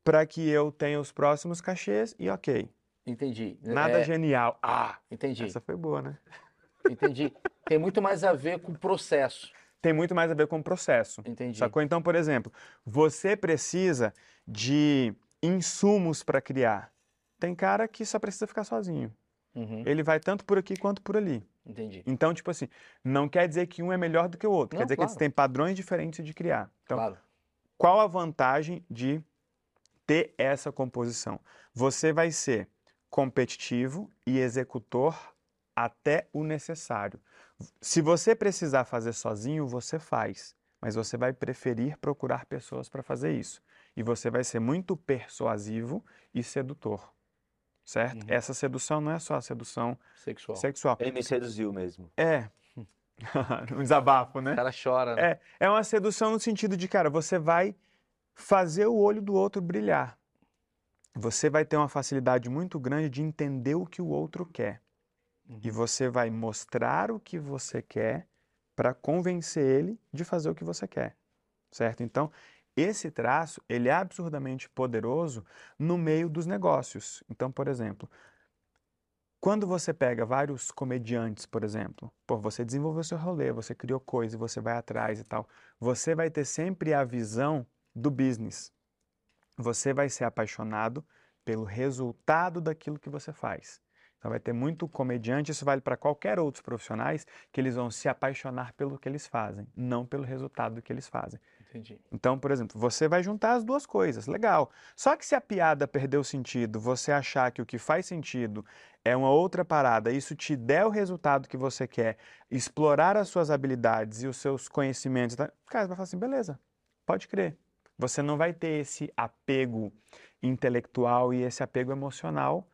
pra que eu tenha os próximos cachês e ok. Entendi. Nada É, genial. Ah, Entendi. essa foi boa, né? Entendi. Tem muito mais a ver com o processo. Tem muito mais a ver com o processo. Entendi. Sacou? Então, por exemplo, você precisa de insumos para criar. Tem cara que só precisa ficar sozinho. Uhum, Ele vai tanto por aqui quanto por ali. Entendi. Então, tipo assim, não quer dizer que um é melhor do que o outro. Não, quer dizer que eles claro. têm padrões diferentes de criar. Então, Claro. qual a vantagem de ter essa composição? Você vai ser competitivo e executor até o necessário. Se você precisar fazer sozinho, você faz, mas você vai preferir procurar pessoas para fazer isso. E você vai ser muito persuasivo e sedutor. Certo? Uhum. Essa sedução não é só a sedução Sexual. sexual. Ele me seduziu mesmo. É. um desabafo, né? O cara chora, né? É, é uma sedução no sentido de, cara, você vai fazer o olho do outro brilhar. Você vai ter uma facilidade muito grande de entender o que o outro quer. Uhum. E você vai mostrar o que você quer para convencer ele de fazer o que você quer. Certo? Então, esse traço, ele é absurdamente poderoso no meio dos negócios. Então, por exemplo, quando você pega vários comediantes, por exemplo, pô, você desenvolveu seu rolê, você criou coisa, você vai atrás e tal, você vai ter sempre a visão do business. Você vai ser apaixonado pelo resultado daquilo que você faz. Então vai ter muito comediante, isso vale para qualquer outros profissionais, que eles vão se apaixonar pelo que eles fazem, não pelo resultado do que eles fazem. Entendi. Então, por exemplo, você vai juntar as duas coisas, legal. Só que se a piada perdeu sentido, você achar que o que faz sentido é uma outra parada, isso te der o resultado que você quer, explorar as suas habilidades e os seus conhecimentos, tá? cara, vai falar assim, beleza, pode crer. Você não vai ter esse apego intelectual e esse apego emocional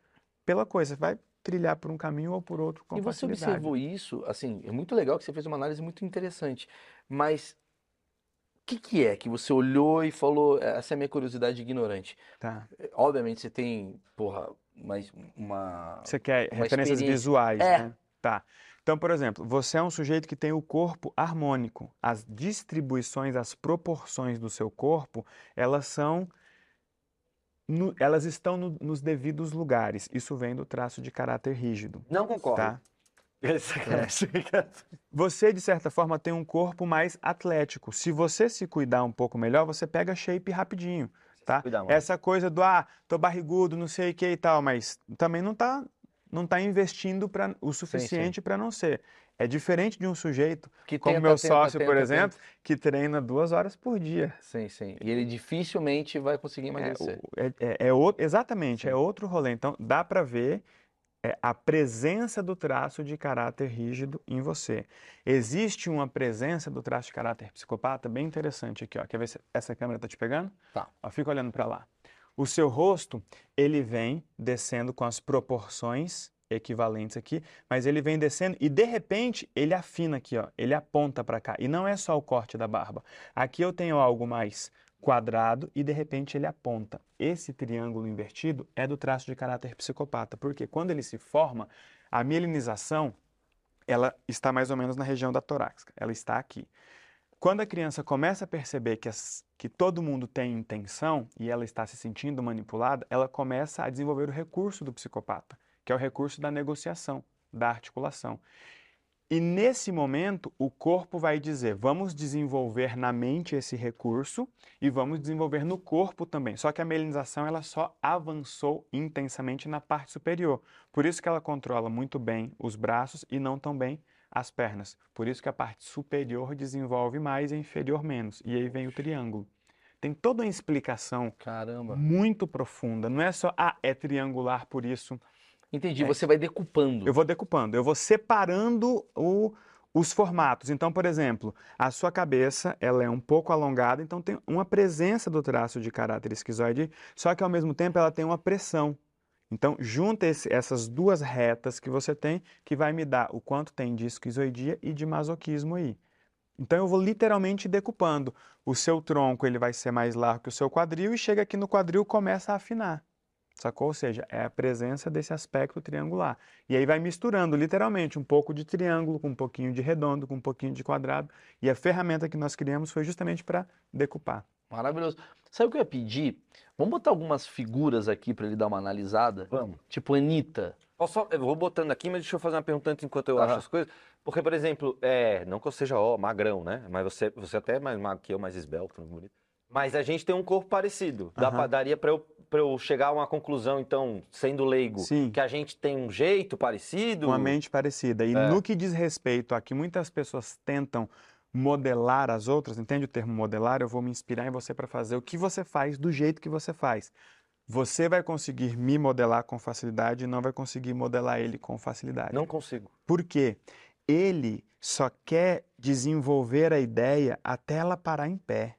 pela coisa. Você vai trilhar por um caminho ou por outro com E você observou isso, assim, é muito legal que você fez uma análise muito interessante, mas que que é que você olhou e falou, essa é a minha curiosidade ignorante. Tá. Obviamente você tem, porra, mas uma... Você quer uma referências visuais, É. né? Tá. Então, por exemplo, você é um sujeito que tem o corpo harmônico. As distribuições, as proporções do seu corpo, elas são no- elas estão no- nos devidos lugares. Isso vem do traço de caráter rígido, Não concordo. tá? É. Você, de certa forma, tem um corpo mais atlético. Se você se cuidar um pouco melhor, você pega shape rapidinho, tá? Cuidar. Essa coisa do, ah, tô barrigudo, não sei o que e tal, mas também não tá, não tá investindo pra, o suficiente para não ser. É diferente de um sujeito, Que como tenta, meu tenta, sócio, por tenta, exemplo, que treina duas horas por dia. tenta. Sim, sim. E ele dificilmente vai conseguir É, emagrecer. é, é- é outro- exatamente, Sim. é outro rolê. Então, dá para ver é, a presença do traço de caráter rígido em você. Existe uma presença do traço de caráter psicopata bem interessante aqui, ó. Quer ver se essa câmera tá te pegando? Tá. Ó, fica olhando para lá. O seu rosto, ele vem descendo com as proporções equivalentes aqui, mas ele vem descendo e de repente ele afina aqui, ó. Ele aponta para cá. E não é só o corte da barba. Aqui eu tenho algo mais quadrado e de repente ele aponta. Esse triângulo invertido é do traço de caráter psicopata, porque quando ele se forma, a mielinização ela está mais ou menos na região da torácica, ela está aqui. Quando a criança começa a perceber que, as- que todo mundo tem intenção e ela está se sentindo manipulada, ela começa a desenvolver o recurso do psicopata, que é o recurso da negociação, da articulação. E nesse momento, o corpo vai dizer: vamos desenvolver na mente esse recurso e vamos desenvolver no corpo também. Só que a mielinização ela só avançou intensamente na parte superior. Por isso que ela controla muito bem os braços e não tão bem as pernas. Por isso que a parte superior desenvolve mais e a inferior menos. E aí vem o triângulo. Tem toda uma explicação Caramba. muito profunda. Não é só, ah, é triangular por isso. Entendi. É. Você vai decupando. Eu vou decupando, eu vou separando o- os formatos. Então, por exemplo, a sua cabeça ela é um pouco alongada, então tem uma presença do traço de caráter esquizoide, só que ao mesmo tempo ela tem uma pressão. Então, junta esse- essas duas retas que você tem, que vai me dar o quanto tem de esquizoidia e de masoquismo aí. Então, eu vou literalmente decupando. O seu tronco ele vai ser mais largo que o seu quadril e chega aqui no quadril começa a afinar. Sacou? Ou seja, é a presença desse aspecto triangular. E aí vai misturando, literalmente, um pouco de triângulo com um pouquinho de redondo, com um pouquinho de quadrado. E a ferramenta que nós criamos foi justamente para decupar. Maravilhoso. Sabe o que eu ia pedir? Vamos botar algumas figuras aqui para ele dar uma analisada? Vamos. Tipo Anitta. Posso só- eu vou botando aqui, mas deixa eu fazer uma pergunta antes enquanto eu Aham. acho as coisas. Porque, por exemplo, é, não que eu seja ó, magrão, né? Mas você, você até é mais magro que eu, mais esbelto, mais bonito. Mas a gente tem um corpo parecido. Dá pra- daria pra eu, pra eu chegar a uma conclusão, então, sendo leigo, Sim. que a gente tem um jeito parecido? Uma mente parecida. E É. no que diz respeito a que muitas pessoas tentam modelar as outras, entende o termo modelar? Eu vou me inspirar em você para fazer o que você faz do jeito que você faz. você vai conseguir me modelar com facilidade e não vai conseguir modelar ele com facilidade. Não consigo. Por quê? Ele só quer desenvolver a ideia até ela parar em pé.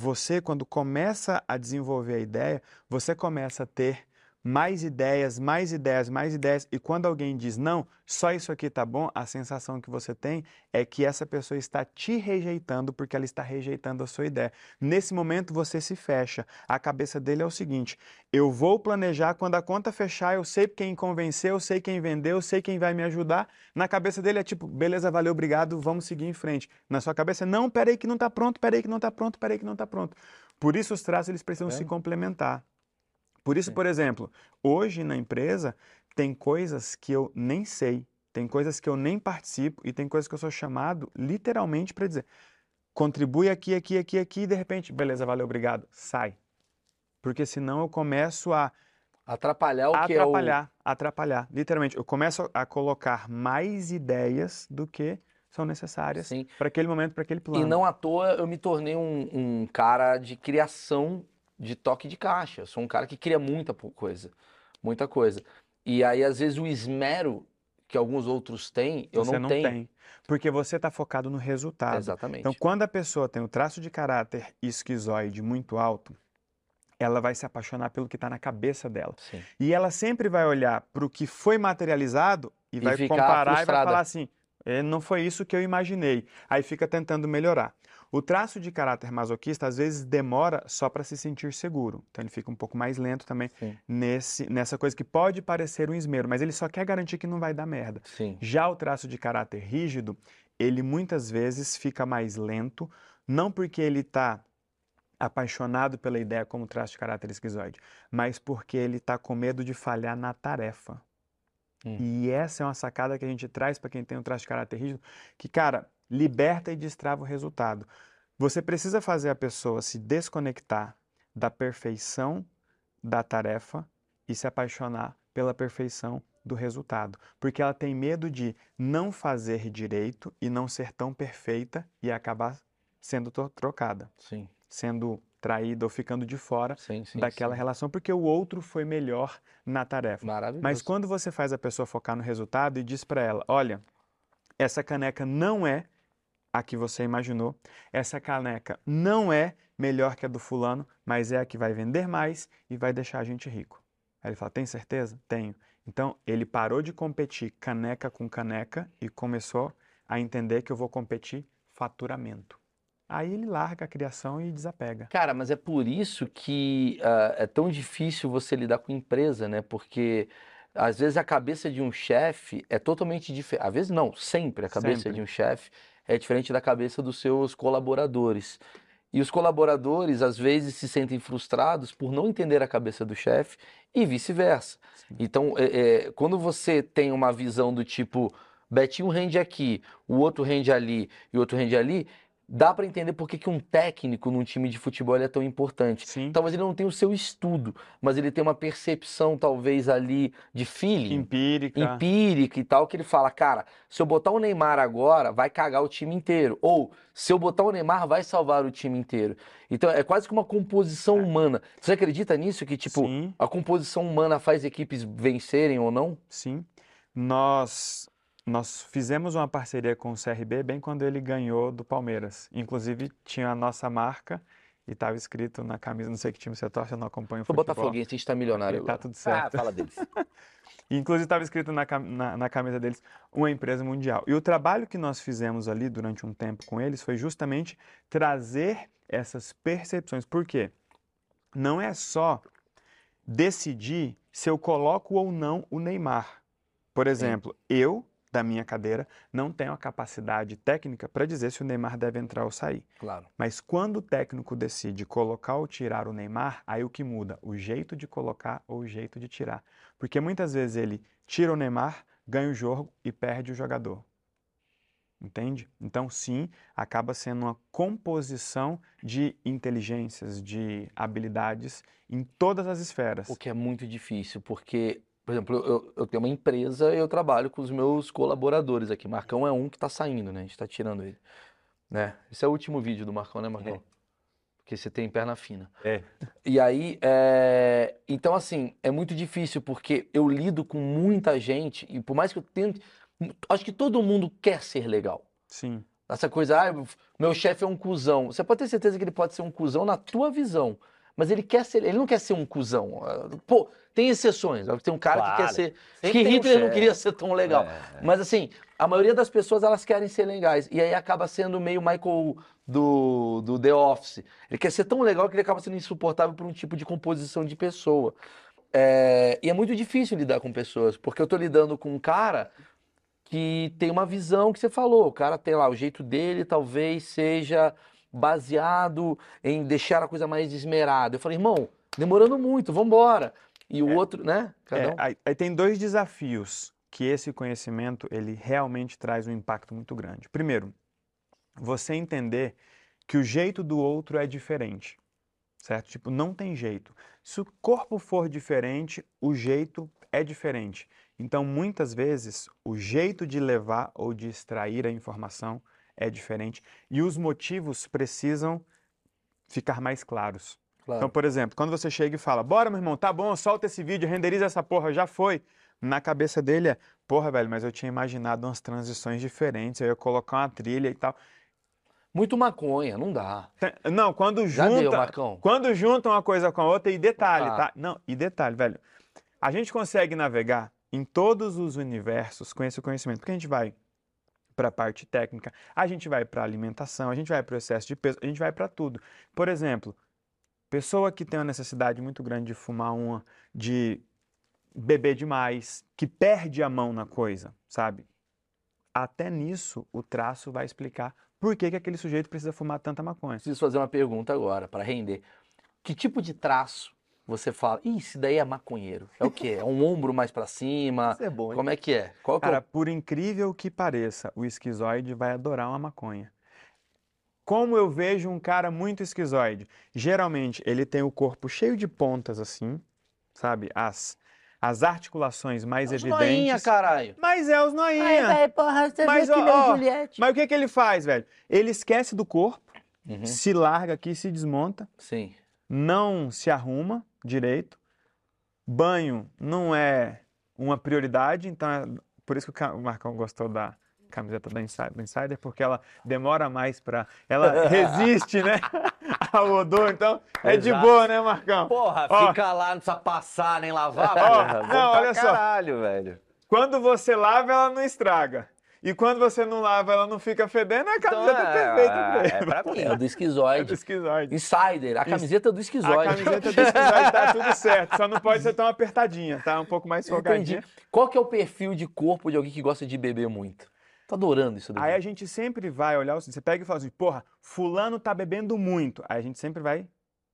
Você, quando começa a desenvolver a ideia, você começa a ter mais ideias, mais ideias, mais ideias. E quando alguém diz não, só isso aqui tá bom, a sensação que você tem é que essa pessoa está te rejeitando porque ela está rejeitando a sua ideia. Nesse momento você se fecha. A cabeça dele é o seguinte: eu vou planejar quando a conta fechar, eu sei quem convenceu, eu sei quem vendeu, eu sei quem vai me ajudar. Na cabeça dele é tipo, beleza, valeu, obrigado, vamos seguir em frente. Na sua cabeça é não, peraí que não está pronto, peraí que não está pronto, peraí que não está pronto. Por isso os traços eles precisam É. se complementar. Por isso, Sim. por exemplo, hoje na empresa tem coisas que eu nem sei, tem coisas que eu nem participo e tem coisas que eu sou chamado literalmente para dizer: contribui aqui, aqui, aqui, aqui, e de repente, beleza, valeu, obrigado, sai. Porque senão eu começo a Atrapalhar o que é o... atrapalhar, atrapalhar, literalmente. Eu começo a colocar mais ideias do que são necessárias para aquele momento, para aquele plano. E não à toa eu me tornei um, um cara de criação de toque de caixa. Eu sou um cara que cria muita coisa. Muita coisa. E aí, às vezes, o esmero que alguns outros têm, eu Você não, não tenho. tem. Porque você está focado no resultado. Exatamente. Então, quando a pessoa tem o traço de caráter esquizoide muito alto, ela vai se apaixonar pelo que está na cabeça dela. Sim. E ela sempre vai olhar para o que foi materializado e, E vai comparar e vai frustrada. falar assim: "É, não foi isso que eu imaginei. Aí fica tentando melhorar. O traço de caráter masoquista às vezes demora só para se sentir seguro. Então ele fica um pouco mais lento também Sim. nesse, nessa coisa que pode parecer um esmero, mas ele só quer garantir que não vai dar merda. Sim. Já o traço de caráter rígido, ele muitas vezes fica mais lento, não porque ele está apaixonado pela ideia como traço de caráter esquizoide, mas porque ele está com medo de falhar na tarefa. Hum. E essa é uma sacada que a gente traz para quem tem um traço de caráter rígido, que, cara, liberta e destrava o resultado. Você precisa fazer a pessoa se desconectar da perfeição da tarefa e se apaixonar pela perfeição do resultado, porque ela tem medo de não fazer direito e não ser tão perfeita e acabar sendo tro- trocada, Sim. sendo traída ou ficando de fora Sim. Sim. daquela relação porque o outro foi melhor na tarefa. Mas quando você faz a pessoa focar no resultado e diz para ela, olha, essa caneca não é a que você imaginou, essa caneca não é melhor que a do fulano, mas é a que vai vender mais e vai deixar a gente rico. Aí ele fala, tem certeza? Tenho. Então ele parou de competir caneca com caneca e começou a entender que eu vou competir faturamento. Aí ele larga a criação e desapega. Cara, mas é por isso que ah, é tão difícil você lidar com empresa, né? Porque às vezes a cabeça de um chefe é totalmente diferente. Às vezes não, sempre a cabeça Sempre. de um chefe é diferente da cabeça dos seus colaboradores. E os colaboradores às vezes se sentem frustrados por não entender a cabeça do chefe e vice-versa. Então, é, é, quando você tem uma visão do tipo, Betinho rende aqui, o outro rende ali e o outro rende ali, dá para entender por que que um técnico num time de futebol é tão importante. Sim. Talvez ele não tenha o seu estudo, mas ele tem uma percepção talvez ali de feeling, Empírica. empírica e tal, que ele fala, cara, se eu botar o Neymar agora, vai cagar o time inteiro. Ou, se eu botar o Neymar, vai salvar o time inteiro. Então, é quase que uma composição humana. Você acredita nisso? Que, tipo, Sim. a composição humana faz equipes vencerem ou não? Sim. Nós, nós fizemos uma parceria com o CRB bem quando ele ganhou do Palmeiras. Inclusive, tinha a nossa marca e estava escrito na camisa, não sei que time você torce, eu não acompanho Sou futebol. botafoguense, a gente tá milionário E tá agora. tudo Ah, certo. fala deles. Inclusive, estava escrito na, na, na camisa deles, uma empresa mundial. E o trabalho que nós fizemos ali durante um tempo com eles foi justamente trazer essas percepções. Por quê? Não é só decidir se eu coloco ou não o Neymar. Por exemplo, eu, da minha cadeira, não tenho a capacidade técnica para dizer se o Neymar deve entrar ou sair. Claro. Mas quando o técnico decide colocar ou tirar o Neymar, aí o que muda? O jeito de colocar ou o jeito de tirar. Porque muitas vezes ele tira o Neymar, ganha o jogo e perde o jogador. Entende? Então, sim, acaba sendo uma composição de inteligências, de habilidades em todas as esferas. O que é muito difícil, porque, por exemplo, eu, eu tenho uma empresa e eu trabalho com os meus colaboradores aqui. Marcão é um que tá saindo, né? A gente tá tirando ele. Né? Esse é o último vídeo do Marcão, né, Marcão? É. Porque você tem perna fina. É. E aí, é, então assim, é muito difícil porque eu lido com muita gente e por mais que eu tente, acho que todo mundo quer ser legal. Sim. Essa coisa, ah, meu chefe é um cuzão. Você pode ter certeza que ele pode ser um cuzão na tua visão, mas ele quer ser, ele não quer ser um cuzão. Ah, Pô, tem exceções. Tem um cara que quer Claro. ser, Sempre que tem um Hitler não queria ser tão legal. É, Mas assim, a maioria das pessoas elas querem ser legais. E aí acaba sendo meio Michael do, do The Office. Ele quer ser tão legal que ele acaba sendo insuportável por um tipo de composição de pessoa. É, e é muito difícil lidar com pessoas, porque eu tô lidando com um cara que tem uma visão que você falou. O cara tem lá, o jeito dele talvez seja baseado em deixar a coisa mais esmerada. Eu falei, irmão, demorando muito, vambora. E o outro, né? Cada É, um. aí, aí tem dois desafios que esse conhecimento ele realmente traz um impacto muito grande. Primeiro, você entender que o jeito do outro é diferente, certo? Tipo, não tem jeito. Se o corpo for diferente, o jeito é diferente. Então, muitas vezes, o jeito de levar ou de extrair a informação é diferente e os motivos precisam ficar mais claros. Claro. Então, por exemplo, quando você chega e fala, bora, meu irmão, tá bom, solta esse vídeo, renderiza essa porra, já foi. Na cabeça dele é, porra, velho, mas eu tinha imaginado umas transições diferentes, eu ia colocar uma trilha e tal. Muito maconha, não dá. Não, quando Já deu, junta, Marcão. quando junta uma coisa com a outra, e detalhe, Ah. tá? Não, e detalhe, velho, a gente consegue navegar em todos os universos com esse conhecimento, porque a gente vai para a parte técnica, a gente vai para alimentação, a gente vai para o excesso de peso, a gente vai para tudo. Por exemplo, pessoa que tem uma necessidade muito grande de fumar uma, de beber demais, que perde a mão na coisa, sabe? Até nisso o traço vai explicar por que, que aquele sujeito precisa fumar tanta maconha. Preciso fazer uma pergunta agora para render. Que tipo de traço você fala? Ih, esse daí é maconheiro. É o quê? É um ombro mais para cima? Isso é bom, hein? Como é que é? Qual que é o- Cara, por incrível que pareça, o esquizoide vai adorar uma maconha. Como eu vejo um cara muito esquizoide? Geralmente ele tem o corpo cheio de pontas assim, sabe? As, as articulações mais Os noinha, evidentes. caralho. Mas é os noinha. porra, você Mas, ó, ó, Juliette. Mas o que, que ele faz, velho? Ele esquece do corpo, Uhum. se larga aqui, se desmonta, Sim. não se arruma direito. Banho não é uma prioridade, então é por isso que o Marcão gostou da camiseta da Insider, do Insider, porque ela demora mais pra. Ela resiste, né? Ao odor, então é de Exato. boa, né, Marcão? Porra, Ó. fica lá, não precisa passar nem lavar, Ó, porra. não, olha só. caralho, velho. Quando você lava, ela não estraga. E quando você não lava, ela não fica fedendo, é a camiseta perfeita pra é, ele. pra mim. É do É do esquizoide. esquizoide. Insider, a camiseta do A esquizoide. camiseta do esquizoide tá tudo certo, só não pode ser tão apertadinha, tá? Um pouco mais Entendi. folgadinha. Qual que é o perfil de corpo de alguém que gosta de beber muito? Tô adorando isso daí. Aí a gente sempre vai olhar, você pega e fala assim, porra, fulano tá bebendo muito. Aí a gente sempre vai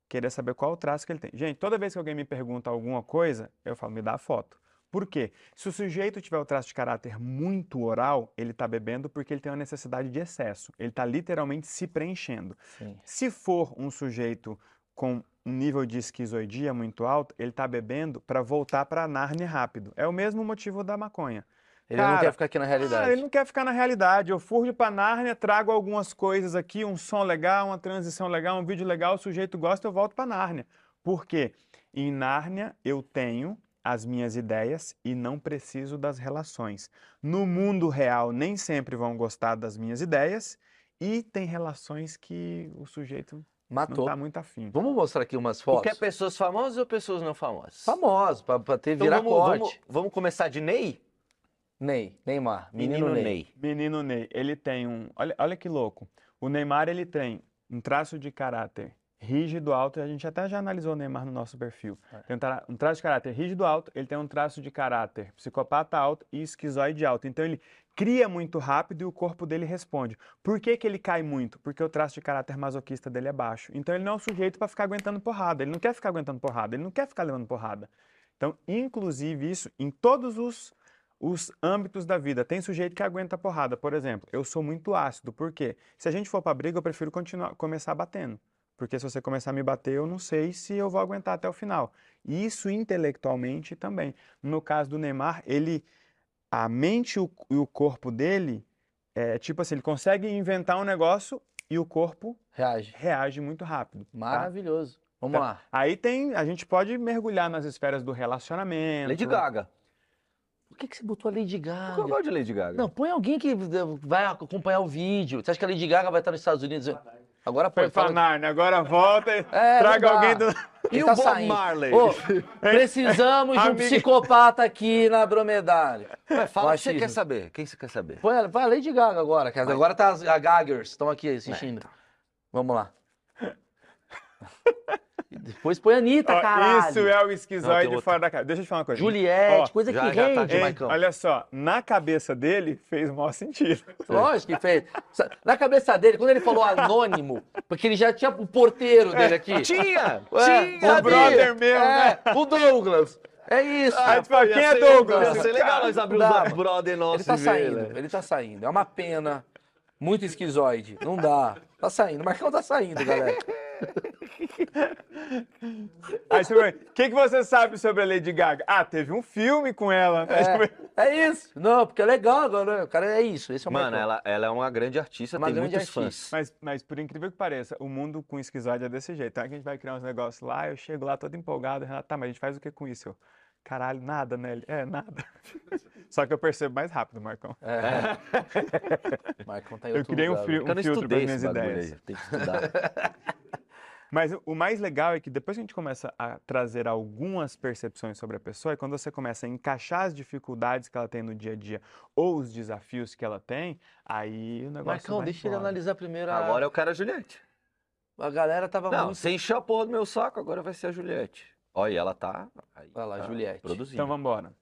querer saber qual o traço que ele tem. Gente, toda vez que alguém me pergunta alguma coisa, eu falo, me dá a foto. Por quê? Se o sujeito tiver o traço de caráter muito oral, ele tá bebendo porque ele tem uma necessidade de excesso. Ele tá literalmente se preenchendo. Sim. Se for um sujeito com um nível de esquizoidia muito alto, ele tá bebendo para voltar para Nárnia rápido. É o mesmo motivo da maconha. Ele não Cara, quer ficar aqui na realidade. Ah, ele não quer ficar na realidade. Eu furjo pra Nárnia, trago algumas coisas aqui, um som legal, uma transição legal, um vídeo legal, o sujeito gosta, eu volto pra Nárnia. Por quê? Em Nárnia eu tenho as minhas ideias e não preciso das relações. No mundo real nem sempre vão gostar das minhas ideias e tem relações que o sujeito não Matou. tá muito afim. Vamos mostrar aqui umas Tu fotos? quer pessoas famosas ou pessoas não famosas? Famosos, pra, pra ter Então virar vamos, corte. vamos, vamos começar de Ney? Ney, Neymar, menino, Ney. Menino Ney, ele tem um. Olha, olha que louco. O Neymar, ele tem um traço de caráter rígido, alto, a gente até já analisou o Neymar no nosso perfil. É. Tem um, tra- um traço de caráter rígido, alto, ele tem um traço de caráter psicopata alto e esquizoide alto. Então ele cria muito rápido e o corpo dele responde. Por que, que ele cai muito? Porque o traço de caráter masoquista dele é baixo. Então ele não é um sujeito para ficar aguentando porrada. Ele não quer ficar aguentando porrada, ele não quer ficar levando porrada. Então, inclusive isso em todos os os âmbitos da vida. Tem sujeito que aguenta porrada, por exemplo. Eu sou muito ácido, por quê? Se a gente for para briga, eu prefiro continuar, começar batendo. Porque se você começar a me bater, eu não sei se eu vou aguentar até o final. Isso intelectualmente também. No caso do Neymar, ele a mente e o, corpo dele é tipo assim, ele consegue inventar um negócio e o corpo Reage. reage muito rápido. tá? Maravilhoso. Vamos Tá. lá. Aí tem, a gente pode mergulhar nas esferas do relacionamento. Lady Gaga. Por que, que você botou a Lady que eu Gaga? gosto de Lady Gaga? Não, põe alguém que vai acompanhar o vídeo. Você acha que a Lady Gaga vai estar nos Estados Unidos? Agora Foi põe. pra Fala... Narnia, agora volta e É, traga alguém do. E Ele o tá Bob saindo. Marley? Ô, precisamos de um psicopata aqui na Dromedário. Ué, fala o que você quer saber. Quem você quer saber? Põe a, põe a Lady Gaga agora. que Agora tá as a Gaggers, estão aqui assistindo. É, Vamos lá. Depois põe a Anitta, Ó, caralho. isso é o Não, esquizoide fora da casa. Deixa eu te falar uma coisa. Juliette, Ó, coisa já- que já tá rende, aqui. Ei, olha só, na cabeça dele fez o maior sentido. Lógico que fez. Na cabeça dele, quando ele falou anônimo, porque ele já tinha o porteiro dele aqui. Tinha! É, Tinha! o brother meu, é, O Douglas. É isso. Aí tu fala, Ia quem é Douglas? Ia ser legal nós abrirmos Dá. o brother nosso ele tá e ver, saindo, né? ele tá saindo. É uma pena. Muito esquizoide. Não dá. Tá saindo. O Marcão tá saindo, galera. Aí você o que, que você sabe sobre a Lady Gaga? Ah, teve um filme com ela. né? É, é isso. Não, porque é legal agora. né? O cara é isso. Esse é o Mano, ela, ela é uma grande artista, Uma tem grande muitos artista. fãs. Mas, mas por incrível que pareça, o mundo com esquizoide é desse jeito. Então a gente vai criar uns negócios lá, eu chego lá todo empolgado, Renato, tá, mas a gente faz o que com isso? Eu, Caralho, nada, né? É, nada. Só que eu percebo mais rápido, Marcão. É. Marcão tá Eu criei um frio- velho. Eu filtro esse minhas ideias. aí, tem que estudar. Mas o- o mais legal é que depois que a gente começa a trazer algumas percepções sobre a pessoa, é quando você começa a encaixar as dificuldades que ela tem no dia a dia ou os desafios que ela tem, aí o negócio Marcão, vai deixa ele embora. analisar primeiro. A, Agora eu quero a Juliette. a galera tava Não, muito. você encheu a porra do meu saco, agora vai ser a Juliette. Olha, ela tá. Aí, Olha lá, tá Juliette. Produzindo. Então vamos embora.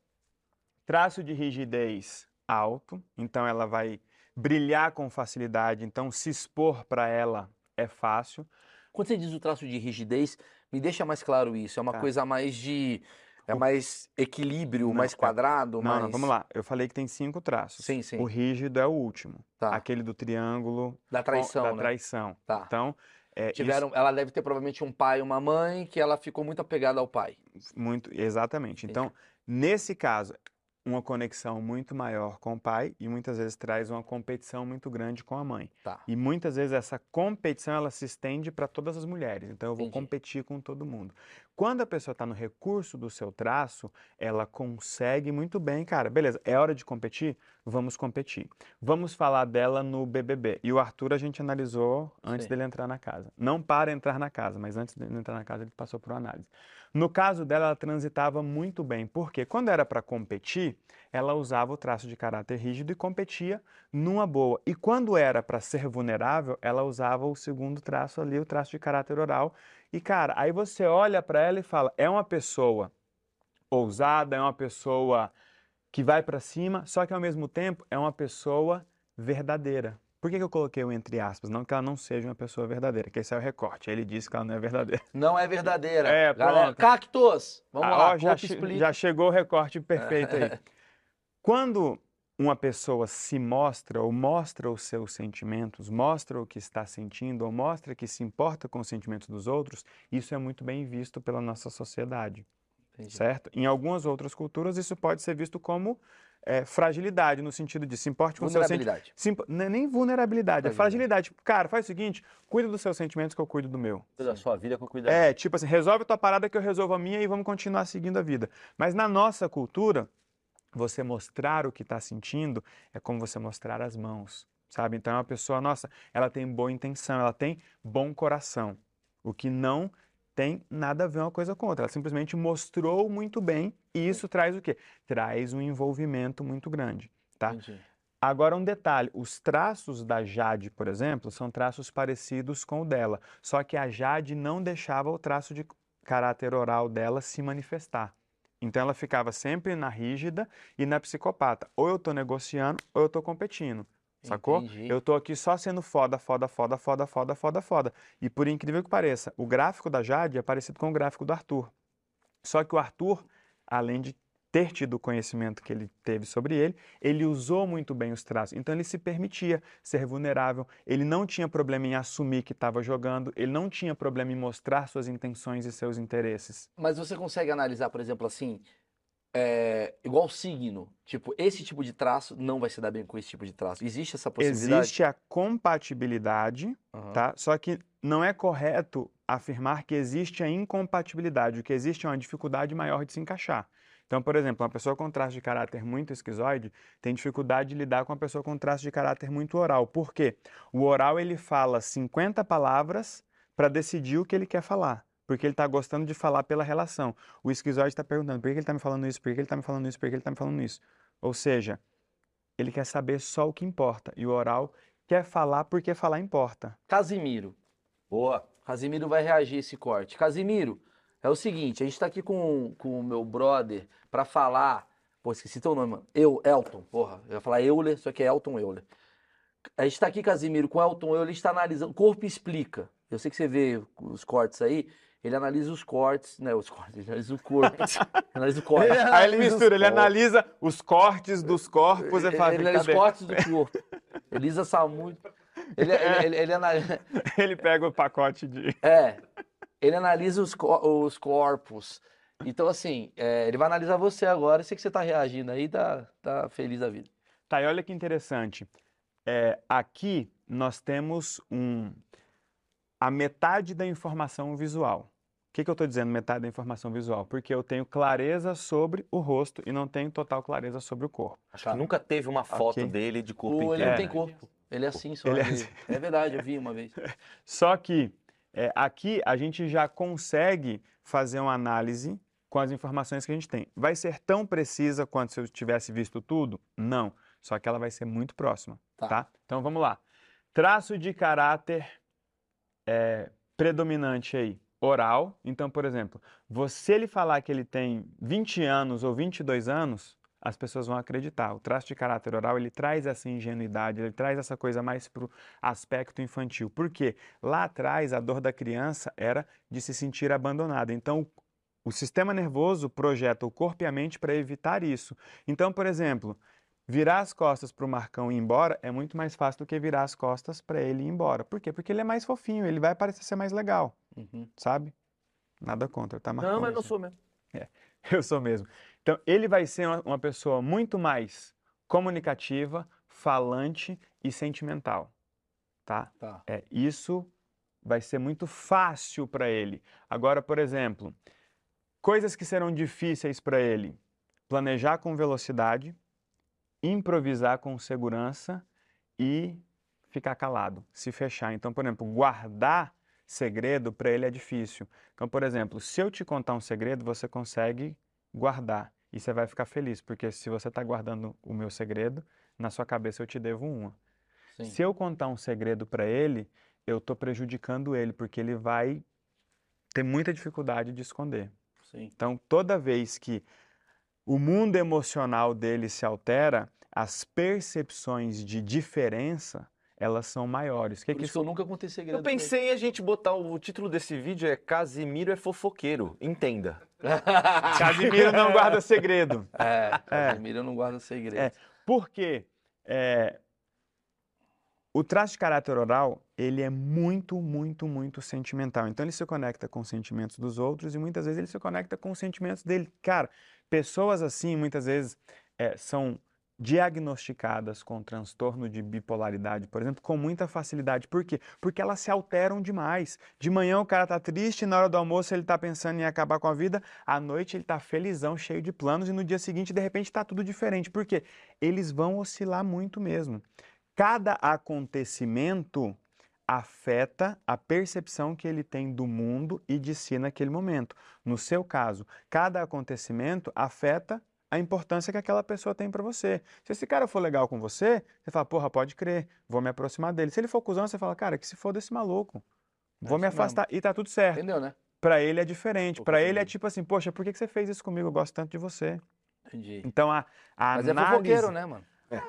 Traço de rigidez alto, então ela vai brilhar com facilidade, então se expor para ela é fácil. Quando você diz o traço de rigidez, me deixa mais claro isso. É uma Tá. coisa mais de. É mais equilíbrio, Não, mais é- quadrado, Não, mais. não, vamos lá. Eu falei que tem cinco traços. Sim, sim. O rígido é o último. Tá. Aquele do triângulo Da com- traição, da né? traição. Tá. Então, é, isso- Tiveram, ela deve ter provavelmente um pai e uma mãe que ela ficou muito apegada ao pai. Muito, exatamente. Então, nesse caso, uma conexão muito maior com o pai e muitas vezes traz uma competição muito grande com a mãe. Tá. E muitas vezes essa competição ela se estende para todas as mulheres. Então eu vou Entendi. competir com todo mundo. Quando a pessoa está no recurso do seu traço, ela consegue muito bem, cara. Beleza, é hora de competir? Vamos competir. Vamos falar dela no BBB. E o Arthur a gente analisou antes Sim. dele entrar na casa. Não para entrar na casa, mas antes dele entrar na casa ele passou por uma análise. No caso dela, ela transitava muito bem, porque quando era para competir, ela usava o traço de caráter rígido e competia numa boa. E quando era para ser vulnerável, ela usava o segundo traço ali, o traço de caráter oral. E cara, aí você olha para ela e fala: é uma pessoa ousada, é uma pessoa que vai para cima, só que ao mesmo tempo é uma pessoa verdadeira. Por que, que eu coloquei o entre aspas? Não que ela não seja uma pessoa verdadeira, que esse é o recorte. Ele disse que ela não é verdadeira. Não é verdadeira. É, Galera, pronto. cactos! Vamos Ah, lá, ó, já, explica. já chegou o recorte perfeito aí. Quando uma pessoa se mostra ou mostra os seus sentimentos, mostra o que está sentindo ou mostra que se importa com os sentimentos dos outros, isso é muito bem visto pela nossa sociedade, Entendi. certo? Em algumas outras culturas isso pode ser visto como eh, fragilidade, no sentido de se importe com seus sentimentos. Vulnerabilidade. Se impo- não é nem vulnerabilidade, é fragilidade. Cara, faz o seguinte, cuida dos seus sentimentos que eu cuido do meu. Da sua vida com cuidado. É, tipo assim, resolve a tua parada que eu resolvo a minha e vamos continuar seguindo a vida. Mas na nossa cultura, você mostrar o que está sentindo é como você mostrar as mãos, sabe? Então é uma pessoa, nossa, ela tem boa intenção, ela tem bom coração, o que não tem nada a ver uma coisa com outra. Ela simplesmente mostrou muito bem e isso traz o quê? Traz um envolvimento muito grande, tá? Entendi. Agora, um detalhe: os traços da Jade, por exemplo, são traços parecidos com o dela. Só que a Jade não deixava o traço de caráter oral dela se manifestar. Então, ela ficava sempre na rígida e na psicopata. Ou eu tô negociando, ou eu tô competindo. Sacou? Entendi. Eu tô aqui só sendo foda, foda, foda, foda, foda, foda, foda. E por incrível que pareça, o gráfico da Jade é parecido com o gráfico do Arthur. Só que o Arthur, além de ter tido o conhecimento que ele teve sobre ele, ele usou muito bem os traços. Então ele se permitia ser vulnerável, ele não tinha problema em assumir que estava jogando, ele não tinha problema em mostrar suas intenções e seus interesses. Mas você consegue analisar, por exemplo, assim, é, igual signo. Tipo, esse tipo de traço não vai se dar bem com esse tipo de traço. Existe essa possibilidade? Existe a compatibilidade, Aham. tá? Só que não é correto afirmar que existe a incompatibilidade. O que existe é uma dificuldade maior de se encaixar. Então, por exemplo, uma pessoa com traço de caráter muito esquizoide tem dificuldade de lidar com uma pessoa com traço de caráter muito oral. Por quê? O oral ele fala 50 palavras para decidir o que ele quer falar. Porque ele está gostando de falar pela relação. O esquizoide está perguntando por que ele está me falando isso, por que ele está me falando isso, por que ele está me falando isso. Ou seja, ele quer saber só o que importa. E o oral quer falar porque falar importa. Casimiro. Boa. Casimiro vai reagir a esse corte. Casimiro, é o seguinte, a gente tá aqui com, com o meu brother pra falar. Pô, esqueci teu nome, mano. Eu, Elton, porra. Eu ia falar Euler, só que é Elton Euler. A gente tá aqui, Casimiro, com Elton Euler, está analisando. Corpo explica. Eu sei que você vê os cortes aí. Ele analisa os cortes, né? Os cortes, ele analisa o corpo. Analisa o corte. Ele Aí ele analisa mistura, ele corpos. analisa os cortes dos corpos e Ele, fala, ele "Cadê?" analisa os cortes do corpo. Elisa Samu. Ele, ele, ele, ele analisa. ele pega o pacote de. É, ele analisa os, co- os corpos. Então, assim, é, ele vai analisar você agora. Eu sei que você tá reagindo aí, tá, tá feliz da vida. Tá, e olha que interessante. É, aqui nós temos um, a metade da informação visual. O que, que eu estou dizendo metade da informação visual? Porque eu tenho clareza sobre o rosto e não tenho total clareza sobre o corpo. Acho que nunca teve uma foto Ok. dele de corpo O, ele inteiro. não tem né? corpo. Ele é assim só. Ele é assim. é verdade, eu vi uma vez. Só que é, aqui a gente já consegue fazer uma análise com as informações que a gente tem. Vai ser tão precisa quanto se eu tivesse visto tudo? Não. Só que ela vai ser muito próxima, Tá. tá? Então vamos lá. Traço de caráter é, predominante aí, oral. Então, por exemplo, você ele falar que ele tem 20 anos ou 22 anos, as pessoas vão acreditar. O traço de caráter oral, ele traz essa ingenuidade, ele traz essa coisa mais pro aspecto infantil. Por quê? Lá atrás, a dor da criança era de se sentir abandonada. Então, o sistema nervoso projeta o corpo e a mente para evitar isso. Então, por exemplo, virar as costas para o Marcão ir embora é muito mais fácil do que virar as costas para ele ir embora. Por quê? Porque ele é mais fofinho, ele vai parecer ser mais legal, Uhum. sabe? Nada contra, tá, Marcão? Não, mas não Você- sou mesmo. eu sou mesmo. Então, ele vai ser uma, uma pessoa muito mais comunicativa, falante e sentimental, tá? Tá. É, isso vai ser muito fácil para ele. Agora, por exemplo, coisas que serão difíceis para ele: planejar com velocidade, improvisar com segurança e ficar calado, se fechar. Então, por exemplo, guardar segredo para ele é difícil. Então, por exemplo, se eu te contar um segredo, você consegue guardar e você vai ficar feliz, porque se você está guardando o meu segredo, na sua cabeça eu te devo uma. Sim. Se eu contar um segredo para ele, eu estou prejudicando ele, porque ele vai ter muita dificuldade de esconder. Sim. Então, toda vez que o mundo emocional dele se altera, as percepções de diferença, elas são maiores. O que Por que isso que eu nunca contei segredo. Eu pensei em a gente botar o, o título desse vídeo é Casimiro é fofoqueiro. Entenda. Casimiro não guarda segredo. É, Casimiro eu não guarda segredo. É. Porque é, o traço de caráter oral, ele é muito, muito, muito sentimental. Então ele se conecta com os sentimentos dos outros e muitas vezes ele se conecta com os sentimentos dele. Cara, pessoas assim, muitas vezes, é, são diagnosticadas com transtorno de bipolaridade, por exemplo, com muita facilidade. Por quê? Porque elas se alteram demais. De manhã o cara tá triste, na hora do almoço ele tá pensando em acabar com a vida, à noite ele tá felizão, cheio de planos e no dia seguinte, de repente, tá tudo diferente. Por quê? Eles vão oscilar muito mesmo. Cada acontecimento afeta a percepção que ele tem do mundo e de si naquele momento. No seu caso, cada acontecimento afeta a importância que aquela pessoa tem para você. Se esse cara for legal com você, você fala, porra, pode crer, vou me aproximar dele. Se ele for cuzão, você fala, cara, que se foda esse maluco. Vou me isso mesmo. afastar. E tá tudo certo. Entendeu, né? Para ele é diferente. Para ele é tipo assim, poxa, por que você fez isso comigo? Eu gosto tanto de você. Entendi. Então a, a Mas é análise fofoqueiro, né, mano?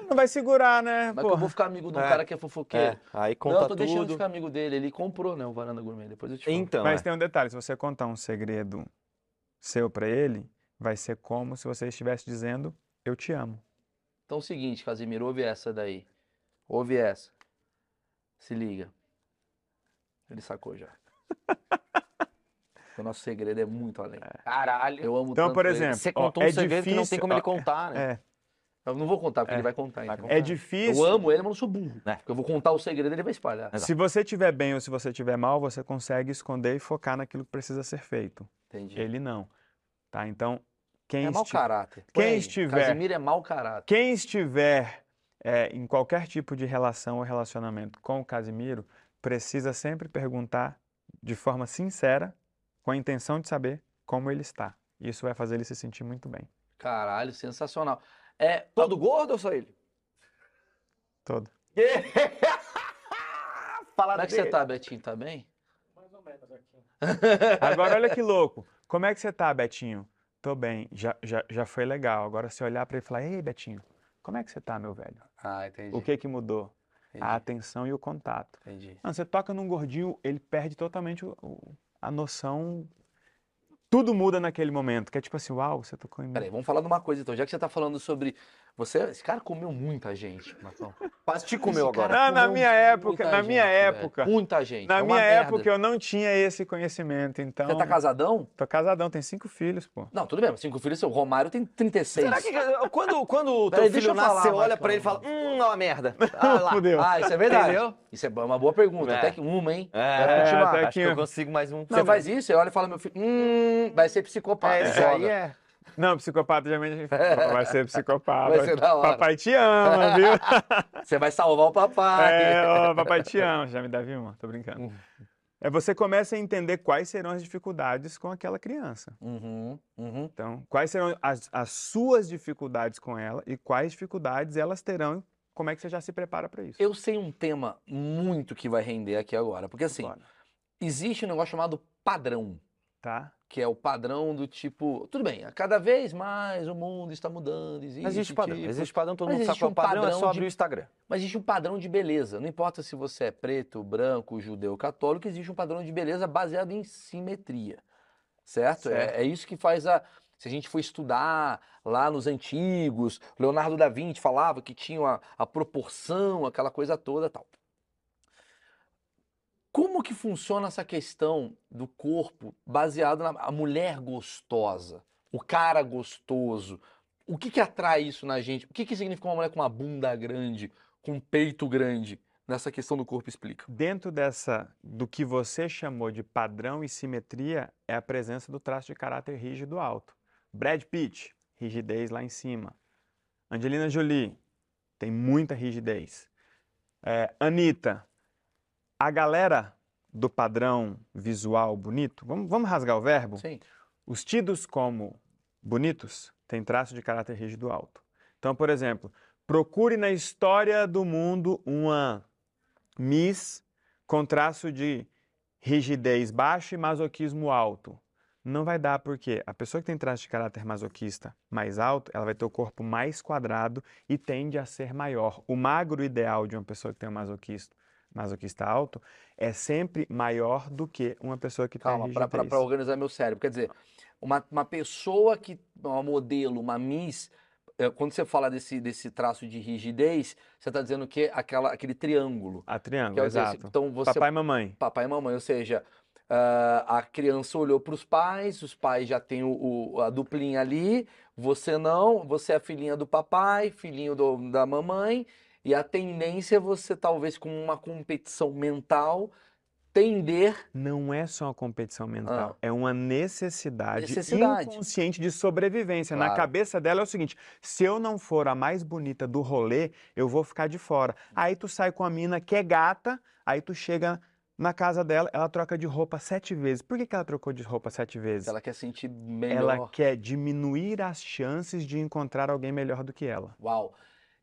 não vai segurar, né? Mas que eu porra? vou ficar amigo de um É. cara que é fofoqueiro. É, aí não, conta eu tô deixando de tudo. ficar amigo dele. Ele comprou, né, o Varanda Gourmet. Depois eu te falo. Então, Mas é. tem um detalhe, se você contar um segredo seu para ele, vai ser como se você estivesse dizendo eu te amo. Então é o seguinte, Casimiro, ouve essa daí. Ouve essa. Se liga. Ele sacou já. O nosso segredo é muito além. Caralho. Eu amo Então, tanto por ele. exemplo, Você ó, contou um é segredo que não tem difícil- como ele ó, contar, né? É, Eu não vou contar, porque É. ele vai contar. Vai então. contar. é Eu difícil. amo ele, mas não sou burro. É. Porque eu vou contar o segredo ele vai espalhar. Exato. Se você estiver bem ou se você estiver mal, você consegue esconder e focar naquilo que precisa ser feito. Entendi. Ele não. Tá? Então, quem, é mau esti- caráter. quem Põe estiver- Casimiro é mau caráter. quem estiver é, em qualquer tipo de relação ou relacionamento com o Casimiro, precisa sempre perguntar de forma sincera, com a intenção de saber como ele está. Isso vai fazer ele se sentir muito bem. Caralho, sensacional. É, Todo gordo ou só ele? Todo. Fala como é que você tá, Betinho? Tá bem? Agora, olha que louco. Como é que você tá, Betinho? Tô bem. Já, já, já foi legal. Agora, você olhar para ele e falar: Ei, Betinho, como é que você tá, meu velho? Ah, entendi. O que que mudou? Entendi. A atenção e o contato. entendi. Não, você toca num gordinho, ele perde totalmente o- o- a noção. Tudo muda naquele momento, que é tipo assim, uau, você tocou em mim. Peraí, vamos falar de uma coisa então. Já que você tá falando sobre. Você, esse cara comeu muita gente, Marcão. Quase te comeu Esse agora. Não, na minha época, muita na minha gente, velho. época. Muita gente. Na é minha merda. época eu não tinha esse conhecimento, então. Você tá casadão? Tô casadão, tem cinco filhos, pô. Não, tudo bem, cinco filhos, seu Romário tem 36. Será que quando, quando o teu Peraí, filho eu falar, nasce, você olha pra ele e fala, hum, é uma merda. Ah, lá. Fudeu. Ah, isso é verdade. Entendeu? Isso é uma boa pergunta. É. Até que uma, hein? É, até Acho que que eu consigo mais um. Você faz isso, você olha e fala, meu filho, hum, vai ser psicopata. É, isso aí é. Não, psicopata já me- vai ser psicopata. Vai ser da hora. Papai te ama, viu? Você vai salvar o papai. É, ó, papai te ama, já me deve uma, tô brincando. É você começa a entender quais serão as dificuldades com aquela criança. Uhum, uhum. Então, quais serão as, as suas dificuldades com ela e quais dificuldades elas terão, como é que você já se prepara para isso? Eu sei um tema muito que vai render aqui agora. Porque assim, Bora. existe um negócio chamado padrão. Tá? Que é o padrão do tipo. Tudo bem, cada vez mais o mundo está mudando. Existe, Mas existe padrão. tipo- Existe padrão, todo mundo sabe qual é um o padrão, é padrão só de- abrir o Instagram. Mas existe um padrão de beleza. Não importa se você é preto, branco, judeu, católico, existe um padrão de beleza baseado em simetria. Certo? É- Certo. É, isso que faz a. Se a gente for estudar lá nos antigos, Leonardo da Vinci falava que tinha a, a proporção, aquela coisa toda tal. Como que funciona essa questão do corpo baseado na mulher gostosa, o cara gostoso? O que que atrai isso na gente? O que que significa uma mulher com uma bunda grande, com um peito grande? Nessa questão do corpo explica. Dentro dessa, do que você chamou de padrão e simetria, é a presença do traço de caráter rígido alto. Brad Pitt, rigidez lá em cima. Angelina Jolie, tem muita rigidez. É, Anitta, a galera do padrão visual bonito, vamos, vamos rasgar o verbo? Sim. Os tidos como bonitos têm traço de caráter rígido alto. Então, por exemplo, procure na história do mundo uma Miss com traço de rigidez baixo e masoquismo alto. Não vai dar porque a pessoa que tem traço de caráter masoquista mais alto, ela vai ter o corpo mais quadrado e tende a ser maior. O magro ideal de uma pessoa que tem um masoquista, masoquista alto é sempre maior do que uma pessoa que Calma, tem para rigidez. organizar meu cérebro. Quer dizer, uma, uma pessoa que, uma modelo, uma Miss, eh, quando você fala desse, desse traço de rigidez, você está dizendo que é aquela, aquele triângulo. A Que triângulo, é exato. Então você Papai e mamãe. papai e mamãe, ou seja, ah, a criança olhou para os pais, os pais já têm o, o- a duplinha ali, você não, você é a filhinha do papai, filhinho do- da mamãe, e a tendência é você, talvez, com uma competição mental, tender. Não é só uma competição mental, Ah. é uma necessidade, Necessidade. inconsciente de sobrevivência. Na Claro. cabeça dela é o seguinte: se eu não for a mais bonita do rolê, eu vou ficar de fora. Aí tu sai com a mina que é gata, aí tu chega na casa dela, ela troca de roupa sete vezes. Por que, que ela trocou de roupa sete vezes? Ela quer sentir Ela melhor. quer diminuir as chances de encontrar alguém melhor do que ela. Uau.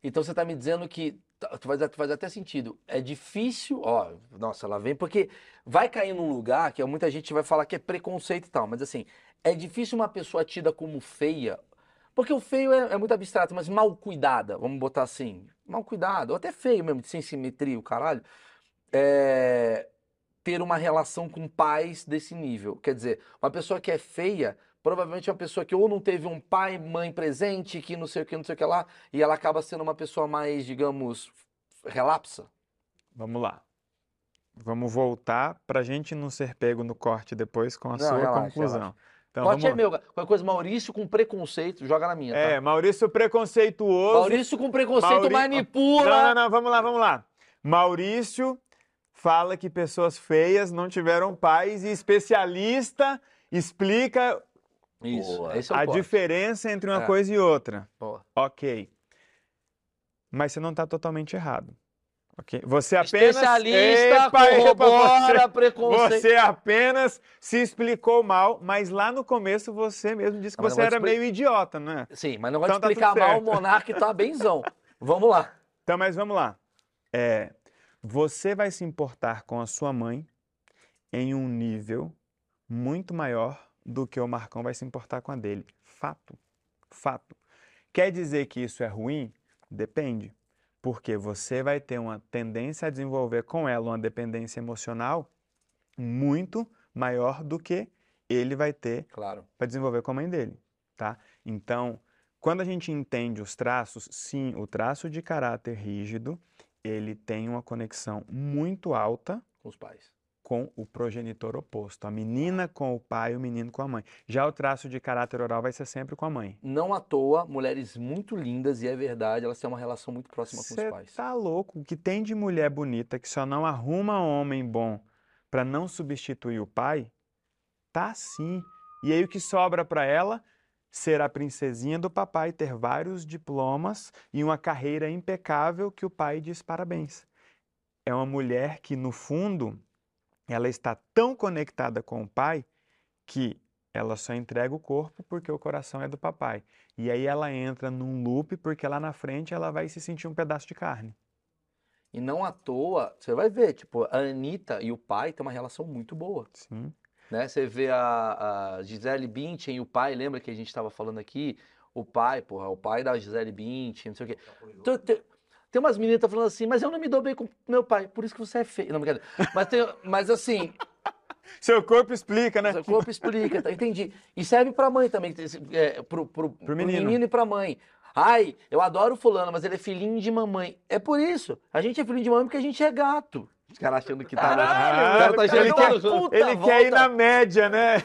Então você está me dizendo que tá- faz, faz até sentido. É difícil, ó, nossa, ela vem porque vai cair num lugar que muita gente vai falar que é preconceito e tal, mas assim, é difícil uma pessoa tida como feia, porque o feio é, é muito abstrato, mas mal cuidada, vamos botar assim, mal cuidado, ou até feio mesmo, sem simetria, o caralho, é, ter uma relação com pais desse nível. Quer dizer, uma pessoa que é feia, provavelmente é uma pessoa que ou não teve um pai, mãe presente, que não sei o que, não sei o que lá, e ela acaba sendo uma pessoa mais, digamos, relapsa. Vamos lá. vamos voltar pra gente não ser pego no corte depois com a Não, sua relaxa, conclusão. relaxa. Então, Corte vamos é meu. Qualquer coisa, Maurício com preconceito, joga na minha, É, tá? Maurício preconceituoso. Maurício com preconceito Mauri- manipula. Não, não, não, vamos lá, vamos lá. Maurício fala que pessoas feias não tiveram pais e especialista explica Isso, é a corte. diferença entre uma É. coisa e outra. Boa. Ok. Mas você não está totalmente errado. Ok? Você apenas. Especialista Epa, epa, corrobora preconceito. Você, você apenas se explicou mal, mas lá no começo você mesmo disse que Não, você era expli- meio idiota, não é? Sim, mas não vai Então tá explicar tudo mal o. Monark tá benzão. Vamos lá. Então, mas vamos lá. É, você vai se importar com a sua mãe em um nível muito maior do que o Marcão vai se importar com a dele. Fato. Fato. Quer dizer que isso é ruim? Depende. Porque você vai ter uma tendência a desenvolver com ela uma dependência emocional muito maior do que ele vai ter Claro. para desenvolver com a mãe dele, tá? Então, quando a gente entende os traços, sim, o traço de caráter rígido, ele tem uma conexão muito alta Com os pais. Com o progenitor oposto, a menina com o pai, o menino com a mãe. Já o traço de caráter oral vai ser sempre com a mãe. Não à toa, mulheres muito lindas, e é verdade, elas têm uma relação muito próxima com Você os pais. tá louco? O que tem de mulher bonita que só não arruma homem bom para não substituir o pai? Tá sim. E aí o que sobra para ela? Ser a princesinha do papai, ter vários diplomas e uma carreira impecável que o pai diz parabéns. É uma mulher que, no fundo, ela está tão conectada com o pai que ela só entrega o corpo porque o coração é do papai. E aí ela entra num loop porque lá na frente ela vai se sentir um pedaço de carne. E não à toa, você vai ver, tipo, a Anitta e o pai têm uma relação muito boa. Sim. né? Você vê a, a Gisele Bündchen e o pai, lembra que a gente estava falando aqui? O pai, porra, o pai da Gisele Bündchen, não sei o quê. Tem- umas meninas que estão falando assim, mas eu não me dou bem com meu pai, por isso que você é feio. Não, brincadeira. Mas, tem, mas assim, Seu corpo explica, né? o corpo explica, tá? Entendi. E serve pra mãe também, é, pro, pro, pro menino. menino e pra mãe. Ai, eu adoro fulano, mas ele é filhinho de mamãe. É por isso. A gente é filhinho de mamãe porque a gente é gato. Os caras achando que tá... Caralho, o cara tá achando ele que quer, tá- puta ele quer ir volta. na média, né?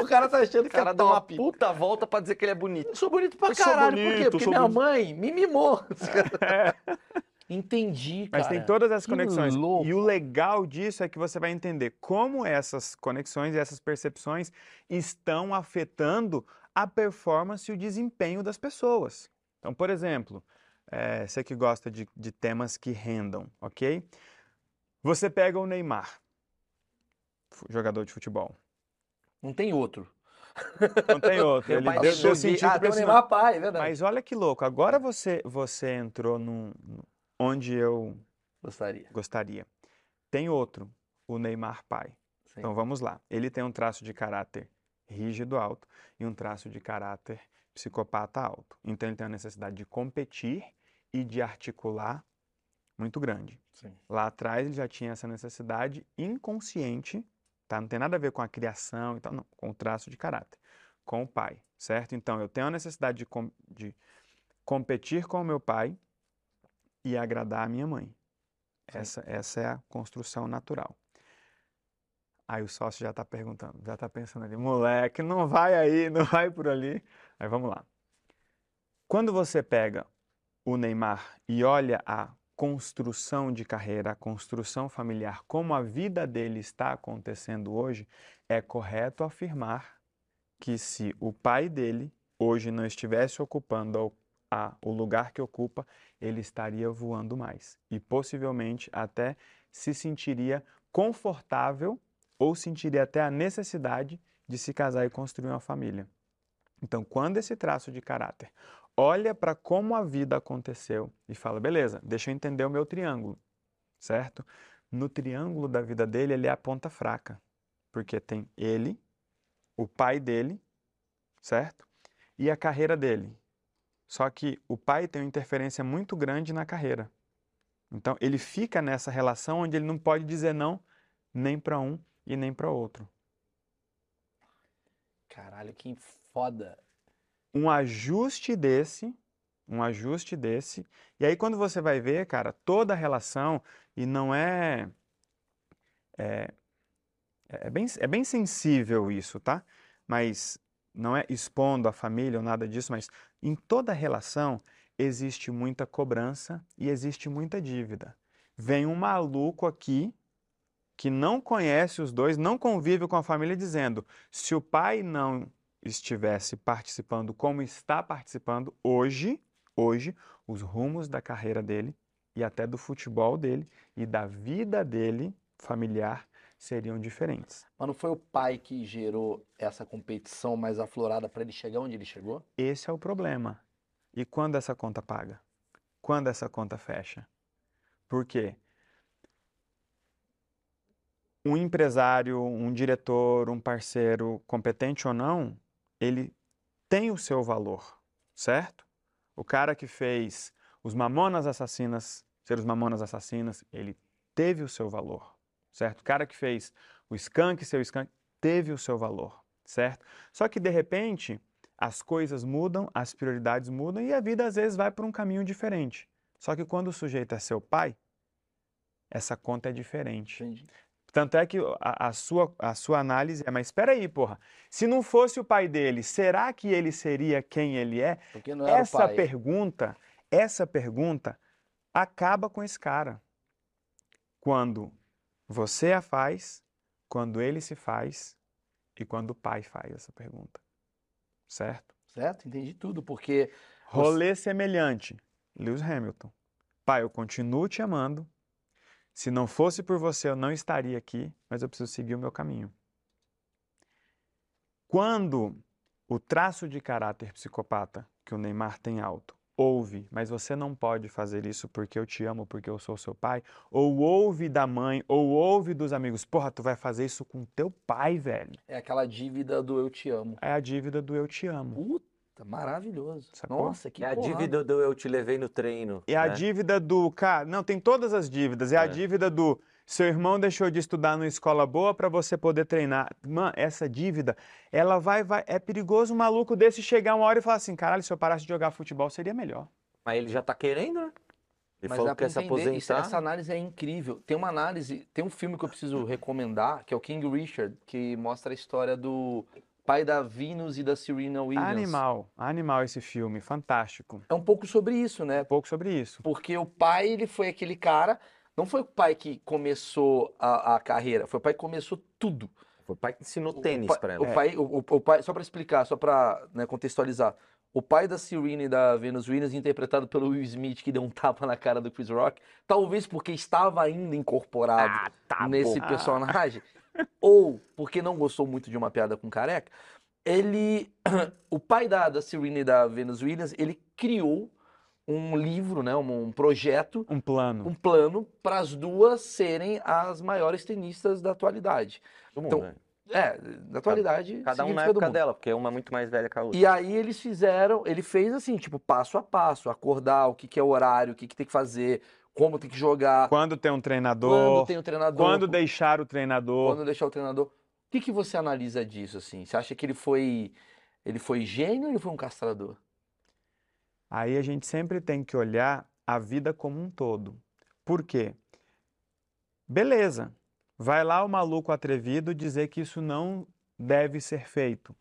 O cara tá achando O que cara é dá uma puta volta pra dizer que ele é bonito. Eu sou bonito pra Eu caralho. Por bonito, quê? Porque minha bonito. mãe me mimou. Entendi, cara. Mas tem todas essas Que conexões. louco. E o legal disso é que você vai entender como essas conexões e essas percepções estão afetando a performance e o desempenho das pessoas. Então, por exemplo, eh, você que gosta de, de temas que rendam, ok? Você pega o Neymar, jogador de futebol. Não tem outro. Não tem outro. Ele deu, deu sentido ah, pra esse Neymar pai, é verdade. Mas olha que louco, agora você, você entrou num, num- onde eu Gostaria. gostaria. Tem outro, o Neymar pai. Sim. Então vamos lá. Ele tem um traço de caráter rígido alto e um traço de caráter psicopata alto. Então ele tem a necessidade de competir e de articular muito grande. Sim. Lá atrás ele já tinha essa necessidade inconsciente, tá? Não tem nada a ver com a criação e tal, não, com o traço de caráter, com o pai, certo? Então eu tenho a necessidade de, com- de competir com o meu pai e agradar a minha mãe. Sim. Essa, essa é a construção natural. Aí o sócio já está perguntando, já está pensando ali, moleque, não vai aí, não vai por ali. Aí vamos lá. Quando você pega o Neymar e olha a construção de carreira, a construção familiar, como a vida dele está acontecendo hoje, é correto afirmar que se o pai dele hoje não estivesse ocupando o- a- o lugar que ocupa, ele estaria voando mais e possivelmente até se sentiria confortável ou sentiria até a necessidade de se casar e construir uma família. Então, quando esse traço de caráter olha para como a vida aconteceu e fala, beleza, deixa eu entender o meu triângulo, certo? No triângulo da vida dele, ele é a ponta fraca, porque tem ele, o pai dele, certo? E a carreira dele. Só que o pai tem uma interferência muito grande na carreira. Então, ele fica nessa relação onde ele não pode dizer não nem para um e nem para outro. Caralho, que foda. Um ajuste desse, um ajuste desse, e aí quando você vai ver, cara, toda a relação, e não é é, é, bem, é bem sensível isso, tá? Mas não é expondo a família ou nada disso, mas em toda relação existe muita cobrança e existe muita dívida. Vem um maluco aqui que não conhece os dois, não convive com a família, dizendo: se o pai não estivesse participando como está participando hoje, hoje, os rumos da carreira dele e até do futebol dele e da vida dele familiar seriam diferentes. Mas não foi o pai que gerou essa competição mais aflorada para ele chegar onde ele chegou? Esse é o problema. E quando essa conta paga? Quando essa conta fecha? Por quê? Um empresário, um diretor, um parceiro, competente ou não, ele tem o seu valor, certo? O cara que fez os Mamonas Assassinas ser os Mamonas Assassinas, ele teve o seu valor, certo? O cara que fez o Skank ser o Skank teve o seu valor, certo? Só que de repente as coisas mudam, as prioridades mudam e a vida às vezes vai por um caminho diferente. Só que quando o sujeito é seu pai, essa conta é diferente. Entendi. Tanto é que a, a, sua, a sua análise é, mas espera aí, porra, se não fosse o pai dele, será que ele seria quem ele é? Porque não era essa o pai. pergunta, essa pergunta acaba com esse cara. Quando você a faz, quando ele se faz e quando o pai faz essa pergunta. Certo? Certo? Entendi tudo, porque Rolê semelhante. Lewis Hamilton. Pai, eu continuo te amando. Se não fosse por você, eu não estaria aqui, mas eu preciso seguir o meu caminho. Quando o traço de caráter psicopata que o Neymar tem alto ouve, mas você não pode fazer isso porque eu te amo, porque eu sou seu pai, ou ouve da mãe, ou ouve dos amigos, porra, tu vai fazer isso com teu pai, velho. é aquela dívida do eu te amo. É a dívida do eu te amo. Puta, maravilhoso. Sacou? Nossa, que É a porrada. dívida do eu te levei no treino. É a né? dívida do, cara, não, tem todas as dívidas. É, a É. dívida do seu irmão deixou de estudar numa escola boa para você poder treinar. Mano, essa dívida, ela vai, vai, é perigoso um maluco desse chegar uma hora e falar assim, caralho, se eu parasse de jogar futebol seria melhor. Mas ele já tá querendo, né? Ele Mas falou que quer se isso- aposentar. essa análise é incrível. Tem uma análise, tem um filme que eu preciso recomendar, que é o King Richard, que mostra a história do pai da Venus e da Serena Williams. Animal, animal esse filme, fantástico. É um pouco sobre isso, né? Um pouco sobre isso. Porque o pai, ele foi aquele cara, não foi o pai que começou a, a carreira, foi o pai que começou tudo. Foi o pai que ensinou O tênis pai- pra O ela. pai, o, o- o pai, só para explicar, só para contextualizar. O pai da Serena e da Venus Williams, interpretado pelo Will Smith, que deu um tapa na cara do Chris Rock, talvez porque estava ainda incorporado Ah, tá nesse bom. personagem, ou porque não gostou muito de uma piada com careca, ele, o pai da, da Serena e da Venus Williams, ele criou um livro, né, um, um projeto, Um plano. um plano para as duas serem as maiores tenistas da atualidade. Mundo, então, né? É, da atualidade, Cada um na época mundo. dela, porque uma é muito mais velha que a outra. E aí eles fizeram, ele fez assim, tipo, passo a passo, acordar o que, que é horário, o que, que tem que fazer, como tem que jogar, Quando tem um quando treinador, tem o treinador, quando deixar o treinador. quando deixar o treinador. O que, que você analisa disso, assim? Você acha que ele foi, ele foi gênio ou ele foi um castrador? Aí a gente sempre tem que olhar a vida como um todo. Por quê? Beleza, vai lá o maluco atrevido dizer que isso não deve ser feito.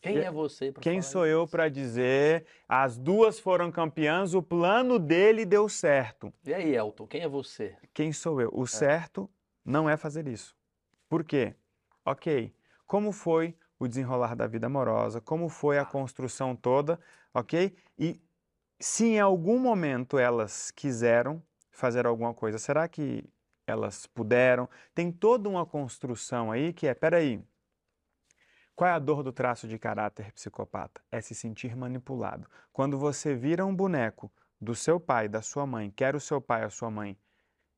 Quem E- é você para Quem sou eu isso? para dizer as duas foram campeãs, o plano dele deu certo? E aí, Elton, quem é você? Quem sou eu? O certo não é fazer isso. Por quê? Ok, como foi o desenrolar da vida amorosa, como foi a construção toda, ok? E se em algum momento elas quiseram fazer alguma coisa, será que elas puderam? Tem toda uma construção aí que é, peraí, qual é a dor do traço de caráter psicopata? É se sentir manipulado. Quando você vira um boneco do seu pai, da sua mãe, quer o seu pai, a sua mãe,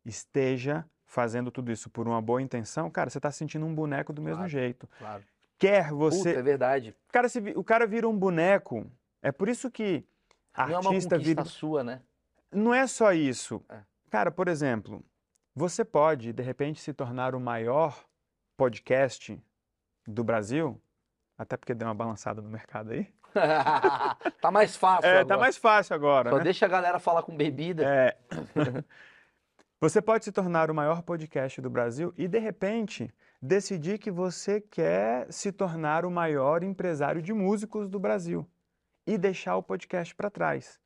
esteja fazendo tudo isso por uma boa intenção, cara, você está se sentindo um boneco do mesmo Claro. jeito. Claro. Quer Puta, você. é verdade. O cara, se o cara vira um boneco. É por isso que Não é uma artista vira. sua, né? Não é só isso. É. Cara, por exemplo, você pode, de repente, se tornar o maior podcast do Brasil, até porque deu uma balançada no mercado aí. tá mais fácil É, tá agora. mais fácil agora, Só né? deixa a galera falar com bebida. É. Você pode se tornar o maior podcast do Brasil e, de repente, decidir que você quer se tornar o maior empresário de músicos do Brasil e deixar o podcast para trás.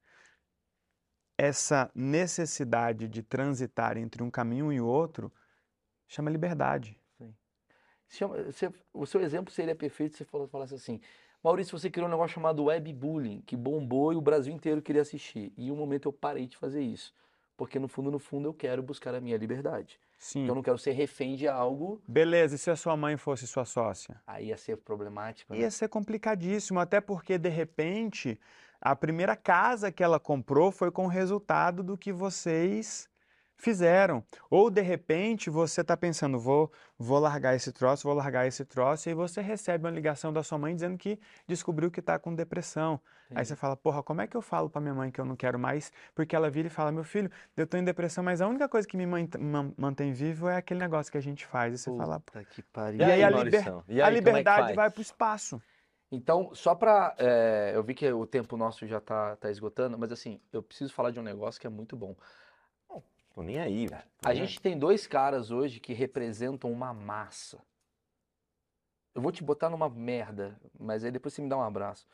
Essa necessidade de transitar entre um caminho e outro chama liberdade. Você- o seu exemplo seria perfeito se você fala- falasse assim, Maurício, você criou um negócio chamado webbullying, que bombou e o Brasil inteiro queria assistir. E em um momento eu parei de fazer isso. Porque no fundo, no fundo, eu quero buscar a minha liberdade. Sim. Eu não quero ser refém de algo, Beleza, e se a sua mãe fosse sua sócia? aí ia ser problemático, né? Ia ser complicadíssimo, até porque, de repente, a primeira casa que ela comprou foi com o resultado do que vocês fizeram. Ou, de repente, você está pensando, vou, vou largar esse troço, vou largar esse troço, e aí você recebe uma ligação da sua mãe dizendo que descobriu que está com depressão. Aí Entendi. você fala, porra, como é que eu falo para minha mãe que eu não quero mais? Porque ela vira e fala, meu filho, eu estou em depressão, mas a única coisa que me mant- man- mantém vivo é aquele negócio que a gente faz. E você fala, Puta que pariu. E aí a Maurição? E a aí, como é liberdade faz? vai para o espaço. Então, só pra. é, eu vi que o tempo nosso já tá, tá esgotando, mas assim, eu preciso falar de um negócio que é muito bom. Tô nem aí, velho. A nem gente tem dois caras hoje que representam uma massa. Eu vou te botar numa merda, mas aí depois você me dá um abraço.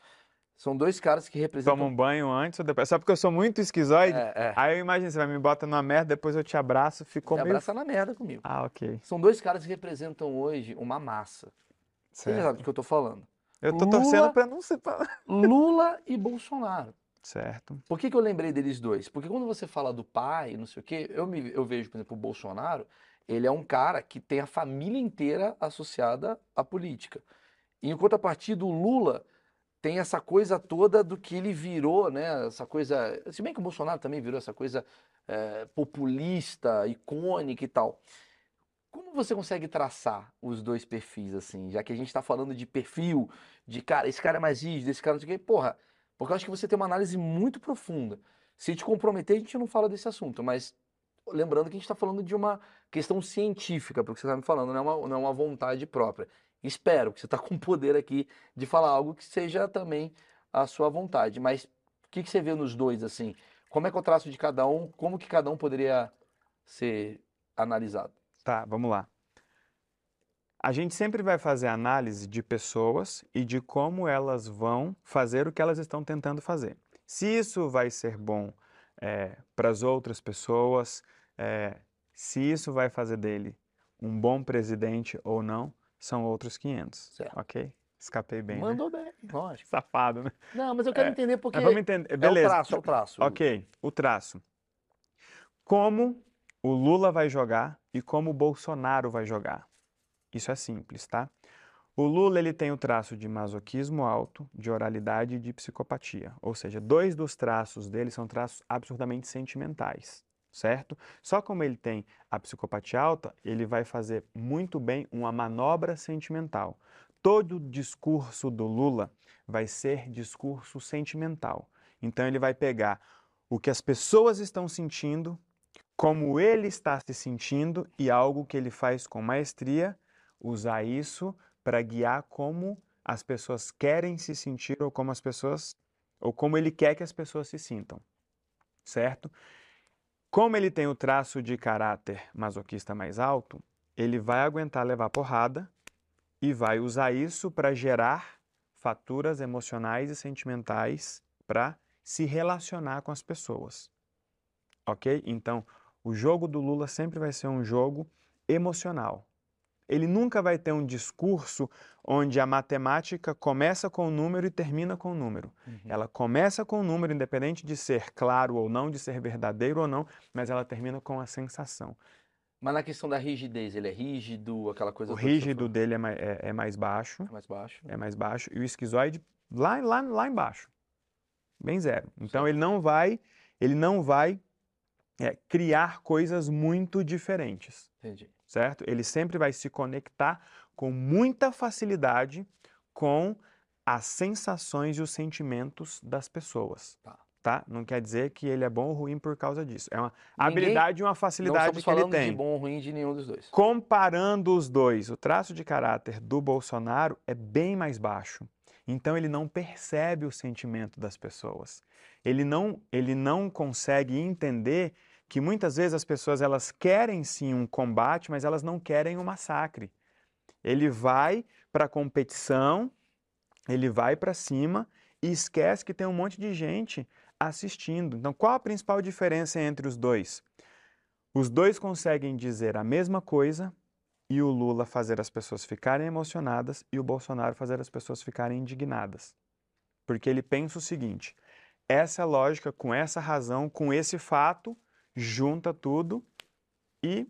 São dois caras que representam. Toma um banho antes ou depois. Só porque eu sou muito esquizoide. É, é. Aí eu imagino, você vai me bota numa merda, depois eu te abraço, ficou Me meio. abraça na merda comigo. Ah, ok. São dois caras que representam hoje uma massa. Você já Certo. sabe do que eu tô falando. Eu tô Lula- torcendo pra não ser. Lula e Bolsonaro. Certo. Por que, que eu lembrei deles dois? Porque quando você fala do pai, não sei o quê, eu, me, eu vejo, por exemplo, o Bolsonaro, ele é um cara que tem a família inteira associada à política. E em contrapartida, o Lula tem essa coisa toda do que ele virou, né? Essa coisa. Se bem que o Bolsonaro também virou essa coisa eh, populista, icônica e tal. Como você consegue traçar os dois perfis, assim, já que a gente está falando de perfil, de cara, esse cara é mais rígido, esse cara não sei o quê, porra, porque eu acho que você tem uma análise muito profunda. Se te comprometer, a gente não fala desse assunto, mas lembrando que a gente está falando de uma questão científica, porque você está me falando, não é uma, não é uma vontade própria. Espero que você está com poder aqui de falar algo que seja também a sua vontade. Mas o que, que você vê nos dois, assim? Como é que é o traço de cada um? Como que cada um poderia ser analisado? Tá, vamos lá. A gente sempre vai fazer análise de pessoas e de como elas vão fazer o que elas estão tentando fazer. Se isso vai ser bom para as outras pessoas, eh, se isso vai fazer dele um bom presidente ou não, são outros 500. Certo. Ok? Escapei bem, né? Mandou bem, lógico. Safado, né? Não, mas eu quero É, entender porque vamos entender. é o Beleza. traço, é o traço. Ok, o traço. Como o Lula vai jogar e como o Bolsonaro vai jogar. Isso é simples, tá? O Lula ele tem o traço de masoquismo alto, de oralidade e de psicopatia. Ou seja, dois dos traços dele são traços absurdamente sentimentais, certo? Só como ele tem a psicopatia alta, ele vai fazer muito bem uma manobra sentimental. Todo discurso do Lula vai ser discurso sentimental. Então ele vai pegar o que as pessoas estão sentindo, como ele está se sentindo e algo que ele faz com maestria, usar isso para guiar como as pessoas querem se sentir ou como as pessoas ou como ele quer que as pessoas se sintam. Certo? Como ele tem o traço de caráter masoquista mais alto, ele vai aguentar levar porrada e vai usar isso para gerar faturas emocionais e sentimentais para se relacionar com as pessoas. Ok? Então, o jogo do Lula sempre vai ser um jogo emocional. Ele nunca vai ter um discurso onde a matemática começa com o número e termina com o número. Uhum. Ela começa com o número, independente de ser claro ou não, de ser verdadeiro ou não, mas ela termina com a sensação. Mas na questão da rigidez, ele é rígido, aquela coisa O você rígido dele é mai- é- é mais baixo. é mais baixo. é mais baixo e o esquizoide lá, lá, lá embaixo, bem zero. Então ele não vai, ele não vai é, criar coisas muito diferentes, Entendi. Certo? Ele sempre vai se conectar com muita facilidade com as sensações e os sentimentos das pessoas. Tá. Tá? Não quer dizer que ele é bom ou ruim por causa disso. É uma Ninguém- habilidade e uma facilidade que ele tem. de bom ou ruim de nenhum dos dois. Comparando os dois, o traço de caráter do Bolsonaro é bem mais baixo. Então ele não percebe o sentimento das pessoas. Ele não, ele não consegue entender que muitas vezes as pessoas elas querem sim um combate, mas elas não querem um massacre. Ele vai para a competição, ele vai para cima e esquece que tem um monte de gente assistindo. Então, qual a principal diferença entre os dois? Os dois conseguem dizer a mesma coisa e o Lula fazer as pessoas ficarem emocionadas e o Bolsonaro fazer as pessoas ficarem indignadas. Porque ele pensa o seguinte: essa é lógica, com essa razão, com esse fato, junta tudo e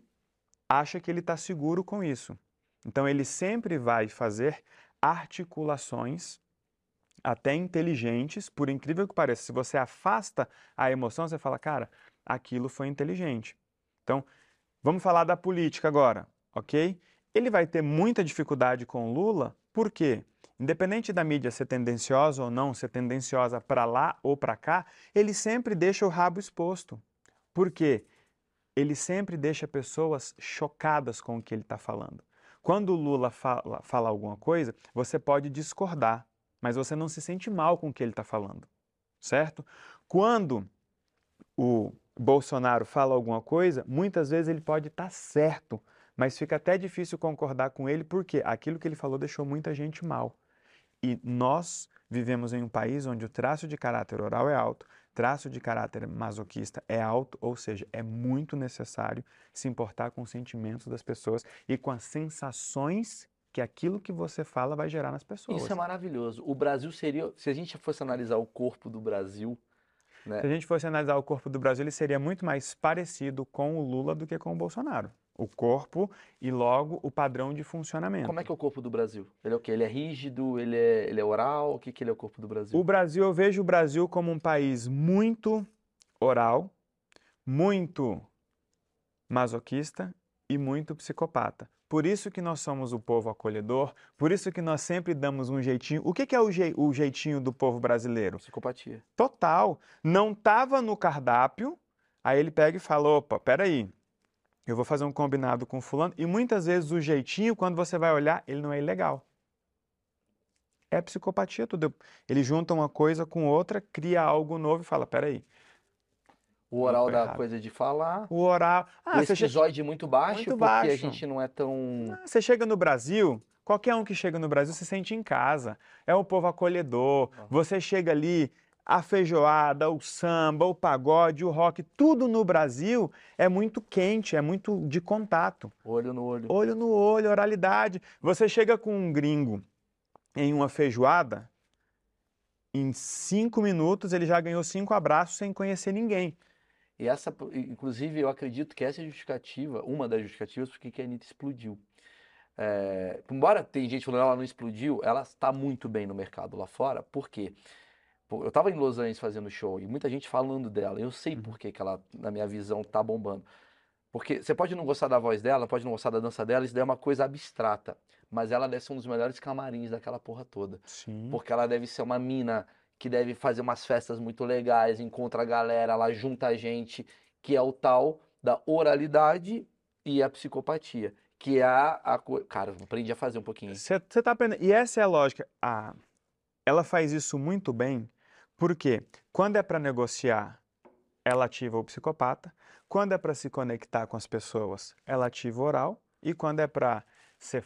acha que ele está seguro com isso. Então ele sempre vai fazer articulações até inteligentes, por incrível que pareça. Se você afasta a emoção, você fala, cara, aquilo foi inteligente. Então, vamos falar da política agora, ok? Ele vai ter muita dificuldade com Lula, por quê? Independente da mídia ser tendenciosa ou não, ser tendenciosa para lá ou para cá, ele sempre deixa o rabo exposto. Por quê? Ele sempre deixa pessoas chocadas com o que ele está falando. Quando o Lula fala, fala alguma coisa, você pode discordar, mas você não se sente mal com o que ele está falando, certo? Quando o Bolsonaro fala alguma coisa, muitas vezes ele pode estar tá certo, mas fica até difícil concordar com ele porque aquilo que ele falou deixou muita gente mal. E nós vivemos em um país onde o traço de caráter oral é alto, traço de caráter masoquista é alto, ou seja, é muito necessário se importar com os sentimentos das pessoas e com as sensações que aquilo que você fala vai gerar nas pessoas. Isso é maravilhoso. O Brasil seria, se a gente fosse analisar o corpo do Brasil, né? Se a gente fosse analisar o corpo do Brasil, ele seria muito mais parecido com o Lula do que com o Bolsonaro o corpo e logo o padrão de funcionamento. Como é que é o corpo do Brasil? Ele é o quê? Ele é rígido? Ele é, ele é oral? O que, que ele é o corpo do Brasil? O Brasil, eu vejo o Brasil como um país muito oral, muito masoquista e muito psicopata. Por isso que nós somos o povo acolhedor, por isso que nós sempre damos um jeitinho. O que, que é o, je o jeitinho do povo brasileiro? Psicopatia. Total. Não estava no cardápio, aí ele pega e fala, opa, peraí, eu vou fazer um combinado com fulano, e muitas vezes o jeitinho, quando você vai olhar, ele não é ilegal. É psicopatia tudo. Ele junta uma coisa com outra, cria algo novo e fala, peraí. O oral da coisa de falar. O oral. Ah, o esquizoide chega... muito baixo, muito porque baixo. a gente não é tão. Ah, você chega no Brasil, qualquer um que chega no Brasil se sente em casa. É um povo acolhedor. Uhum. Você chega ali, a feijoada, o samba, o pagode, o rock, tudo no Brasil é muito quente, é muito de contato. Olho no olho. Olho no olho, oralidade. Você chega com um gringo em uma feijoada, em cinco minutos ele já ganhou cinco abraços sem conhecer ninguém. E essa, inclusive, eu acredito que essa é justificativa, uma das justificativas, porque a Anitta explodiu. É, embora tem gente falando que ela não explodiu, ela está muito bem no mercado lá fora. Por quê? Porque eu estava em Los Angeles fazendo show e muita gente falando dela. Eu sei uhum. por que, que ela, na minha visão, tá bombando. Porque você pode não gostar da voz dela, pode não gostar da dança dela, isso daí é uma coisa abstrata. Mas ela deve ser um dos melhores camarins daquela porra toda. Sim. Porque ela deve ser uma mina que deve fazer umas festas muito legais, encontra a galera, ela junta a gente, que é o tal da oralidade e a psicopatia. Que é a, a Cara, aprendi a fazer um pouquinho. Você tá aprendendo. E essa é a lógica. Ah, ela faz isso muito bem porque quando é para negociar, ela ativa o psicopata. Quando é para se conectar com as pessoas, ela ativa o oral. E quando é para ser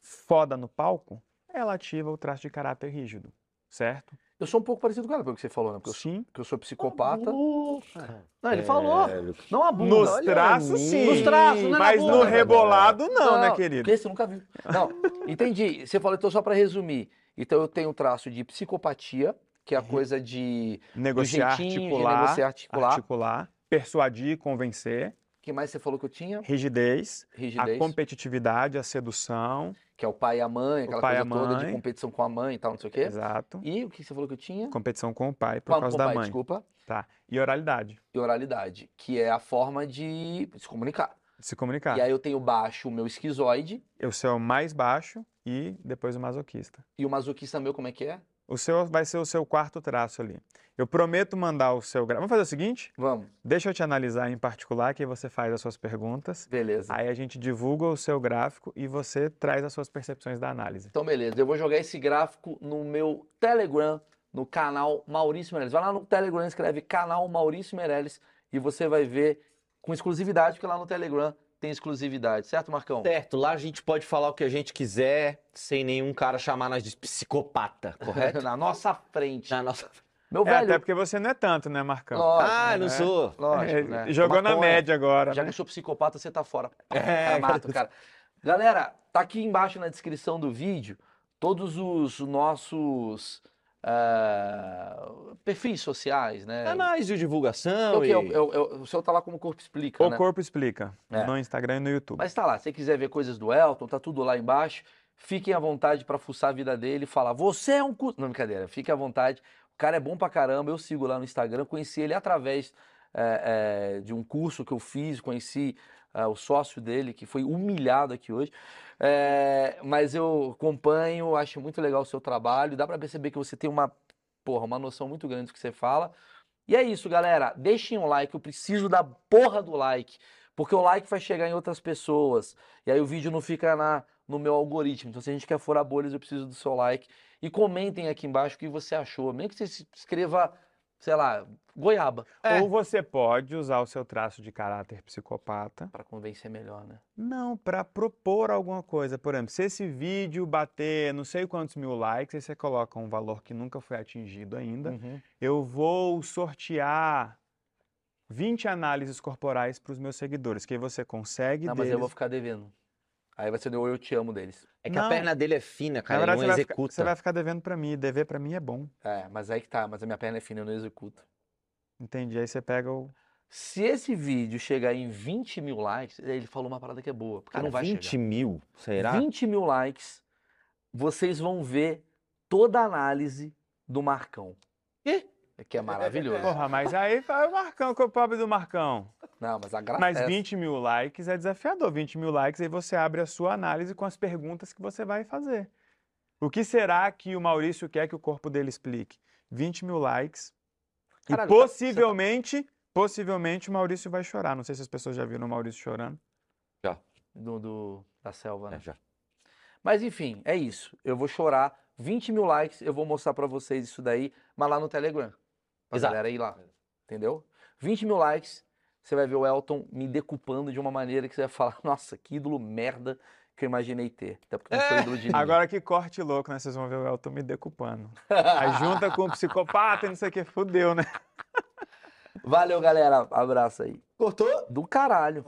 foda no palco, ela ativa o traço de caráter rígido, certo? Eu sou um pouco parecido com ela, pelo que você falou, né? Porque sim. Eu, porque eu sou psicopata. Nossa. Não, ele é... falou. Não a bunda. Nos traços, sim. Nos traços, não é Mas bunda, no rebolado, não, não, né, querido? Porque você nunca viu. Não, entendi. Você falou, então, só para resumir. Então, eu tenho um traço de psicopatia, que é a coisa de negociar, articular, de negociar, articular, articular, persuadir, convencer. O que mais você falou que eu tinha? Rigidez, Rigidez, a competitividade, a sedução. Que é o pai e a mãe, aquela coisa toda de competição com a mãe e tal, não sei o quê. Exato. E o que você falou que eu tinha? Competição com o pai, por com, causa com da pai, mãe. Desculpa. Tá. E oralidade. E oralidade, que é a forma de se comunicar. Se comunicar. E aí eu tenho baixo o meu esquizoide. O seu mais baixo e depois o masoquista. E o masoquista meu como é que é? O seu vai ser o seu quarto traço ali. Eu prometo mandar o seu gráfico. Vamos fazer o seguinte? Vamos. Deixa eu te analisar em particular, que aí você faz as suas perguntas. Beleza. Aí a gente divulga o seu gráfico e você traz as suas percepções da análise. Então, beleza. Eu vou jogar esse gráfico no meu Telegram, no canal Maurício Meirelles. Vai lá no Telegram, escreve canal Maurício Meirelles e você vai ver com exclusividade, porque lá no Telegram tem exclusividade, certo, Marcão? Certo, lá a gente pode falar o que a gente quiser, sem nenhum cara chamar nós de psicopata, correto? Na nossa frente. Na nossa... Meu É, velho, até porque você não é tanto, né, Marcão? lógico, Ah, não né? sou. lógico, É, né? Jogou na média agora, Já né? que eu sou psicopata, você tá fora. É, Cara, mato, cara. Galera, tá aqui embaixo na descrição do vídeo todos os nossos ah, perfis sociais, né? Canais de divulgação O, que e... é o- é o- seu tá lá como Corpo Explica, O né? Corpo Explica, É. no Instagram e no YouTube. Mas tá lá, se você quiser ver coisas do Elton, tá tudo lá embaixo. Fiquem à vontade pra fuçar a vida dele e falar, você é um... cu-" Não, brincadeira, fique à vontade. O cara é bom pra caramba, eu sigo lá no Instagram, conheci ele através é, é, de um curso que eu fiz, conheci é, o sócio dele, que foi humilhado aqui hoje. É, mas eu acompanho, acho muito legal o seu trabalho, dá pra perceber que você tem uma, porra, uma noção muito grande do que você fala. E é isso, galera. Deixem um like, eu preciso da porra do like. Porque o like vai chegar em outras pessoas. E aí o vídeo não fica na, no meu algoritmo. Então, se a gente quer furar bolhas, eu preciso do seu like. E comentem aqui embaixo o que você achou. Nem que você se- escreva, sei lá, goiaba. É. Ou você pode usar o seu traço de caráter psicopata, Pra convencer melhor, né? não, para propor alguma coisa. Por exemplo, se esse vídeo bater não sei quantos mil likes, aí você coloca um valor que nunca foi atingido ainda, Uhum. eu vou sortear 20 análises corporais para os meus seguidores, que aí você consegue Não, mas eu deles- vou ficar devendo. Aí vai ser o eu te amo deles. É que a Não. perna dele é fina, Na cara, verdade, ele você não vai, ficar, executa. você vai ficar devendo para mim, dever para mim é bom. É, mas aí que tá. Mas a minha perna é fina, eu não executo. Entendi. Aí você pega o. Se esse vídeo chegar em 20 mil likes, ele falou uma parada que é boa. Porque Cara, não vai 20 chegar. mil, será? 20 mil likes, vocês vão ver toda a análise do Marcão. Quê? Que é maravilhoso. Porra, mas aí vai o Marcão, que é o pobre do Marcão. Não, mas a graça Mas é essa. 20 mil likes é desafiador. 20 mil likes, aí você abre a sua análise com as perguntas que você vai fazer. O que será que o Maurício quer que o corpo dele explique? 20 mil likes. Caralho, e tá- possivelmente, possivelmente o Maurício vai chorar. Não sei se as pessoas já viram o Maurício chorando. do, do- da selva, né? É, já. Mas enfim, é isso. Eu vou chorar. 20 mil likes, eu vou mostrar pra vocês isso daí, mas lá no Telegram. Pra Exato. galera ir lá. Entendeu? 20 mil likes, você vai ver o Elton me decupando de uma maneira que você vai falar, nossa, que ídolo merda que eu imaginei ter. Até porque eu não sou ídolo de ninguém. Agora que corte louco, né? Vocês vão ver o Elton me decupando. Aí junta com o psicopata e não sei o que, fudeu, né? Valeu, galera. Abraço aí. Cortou? Do caralho.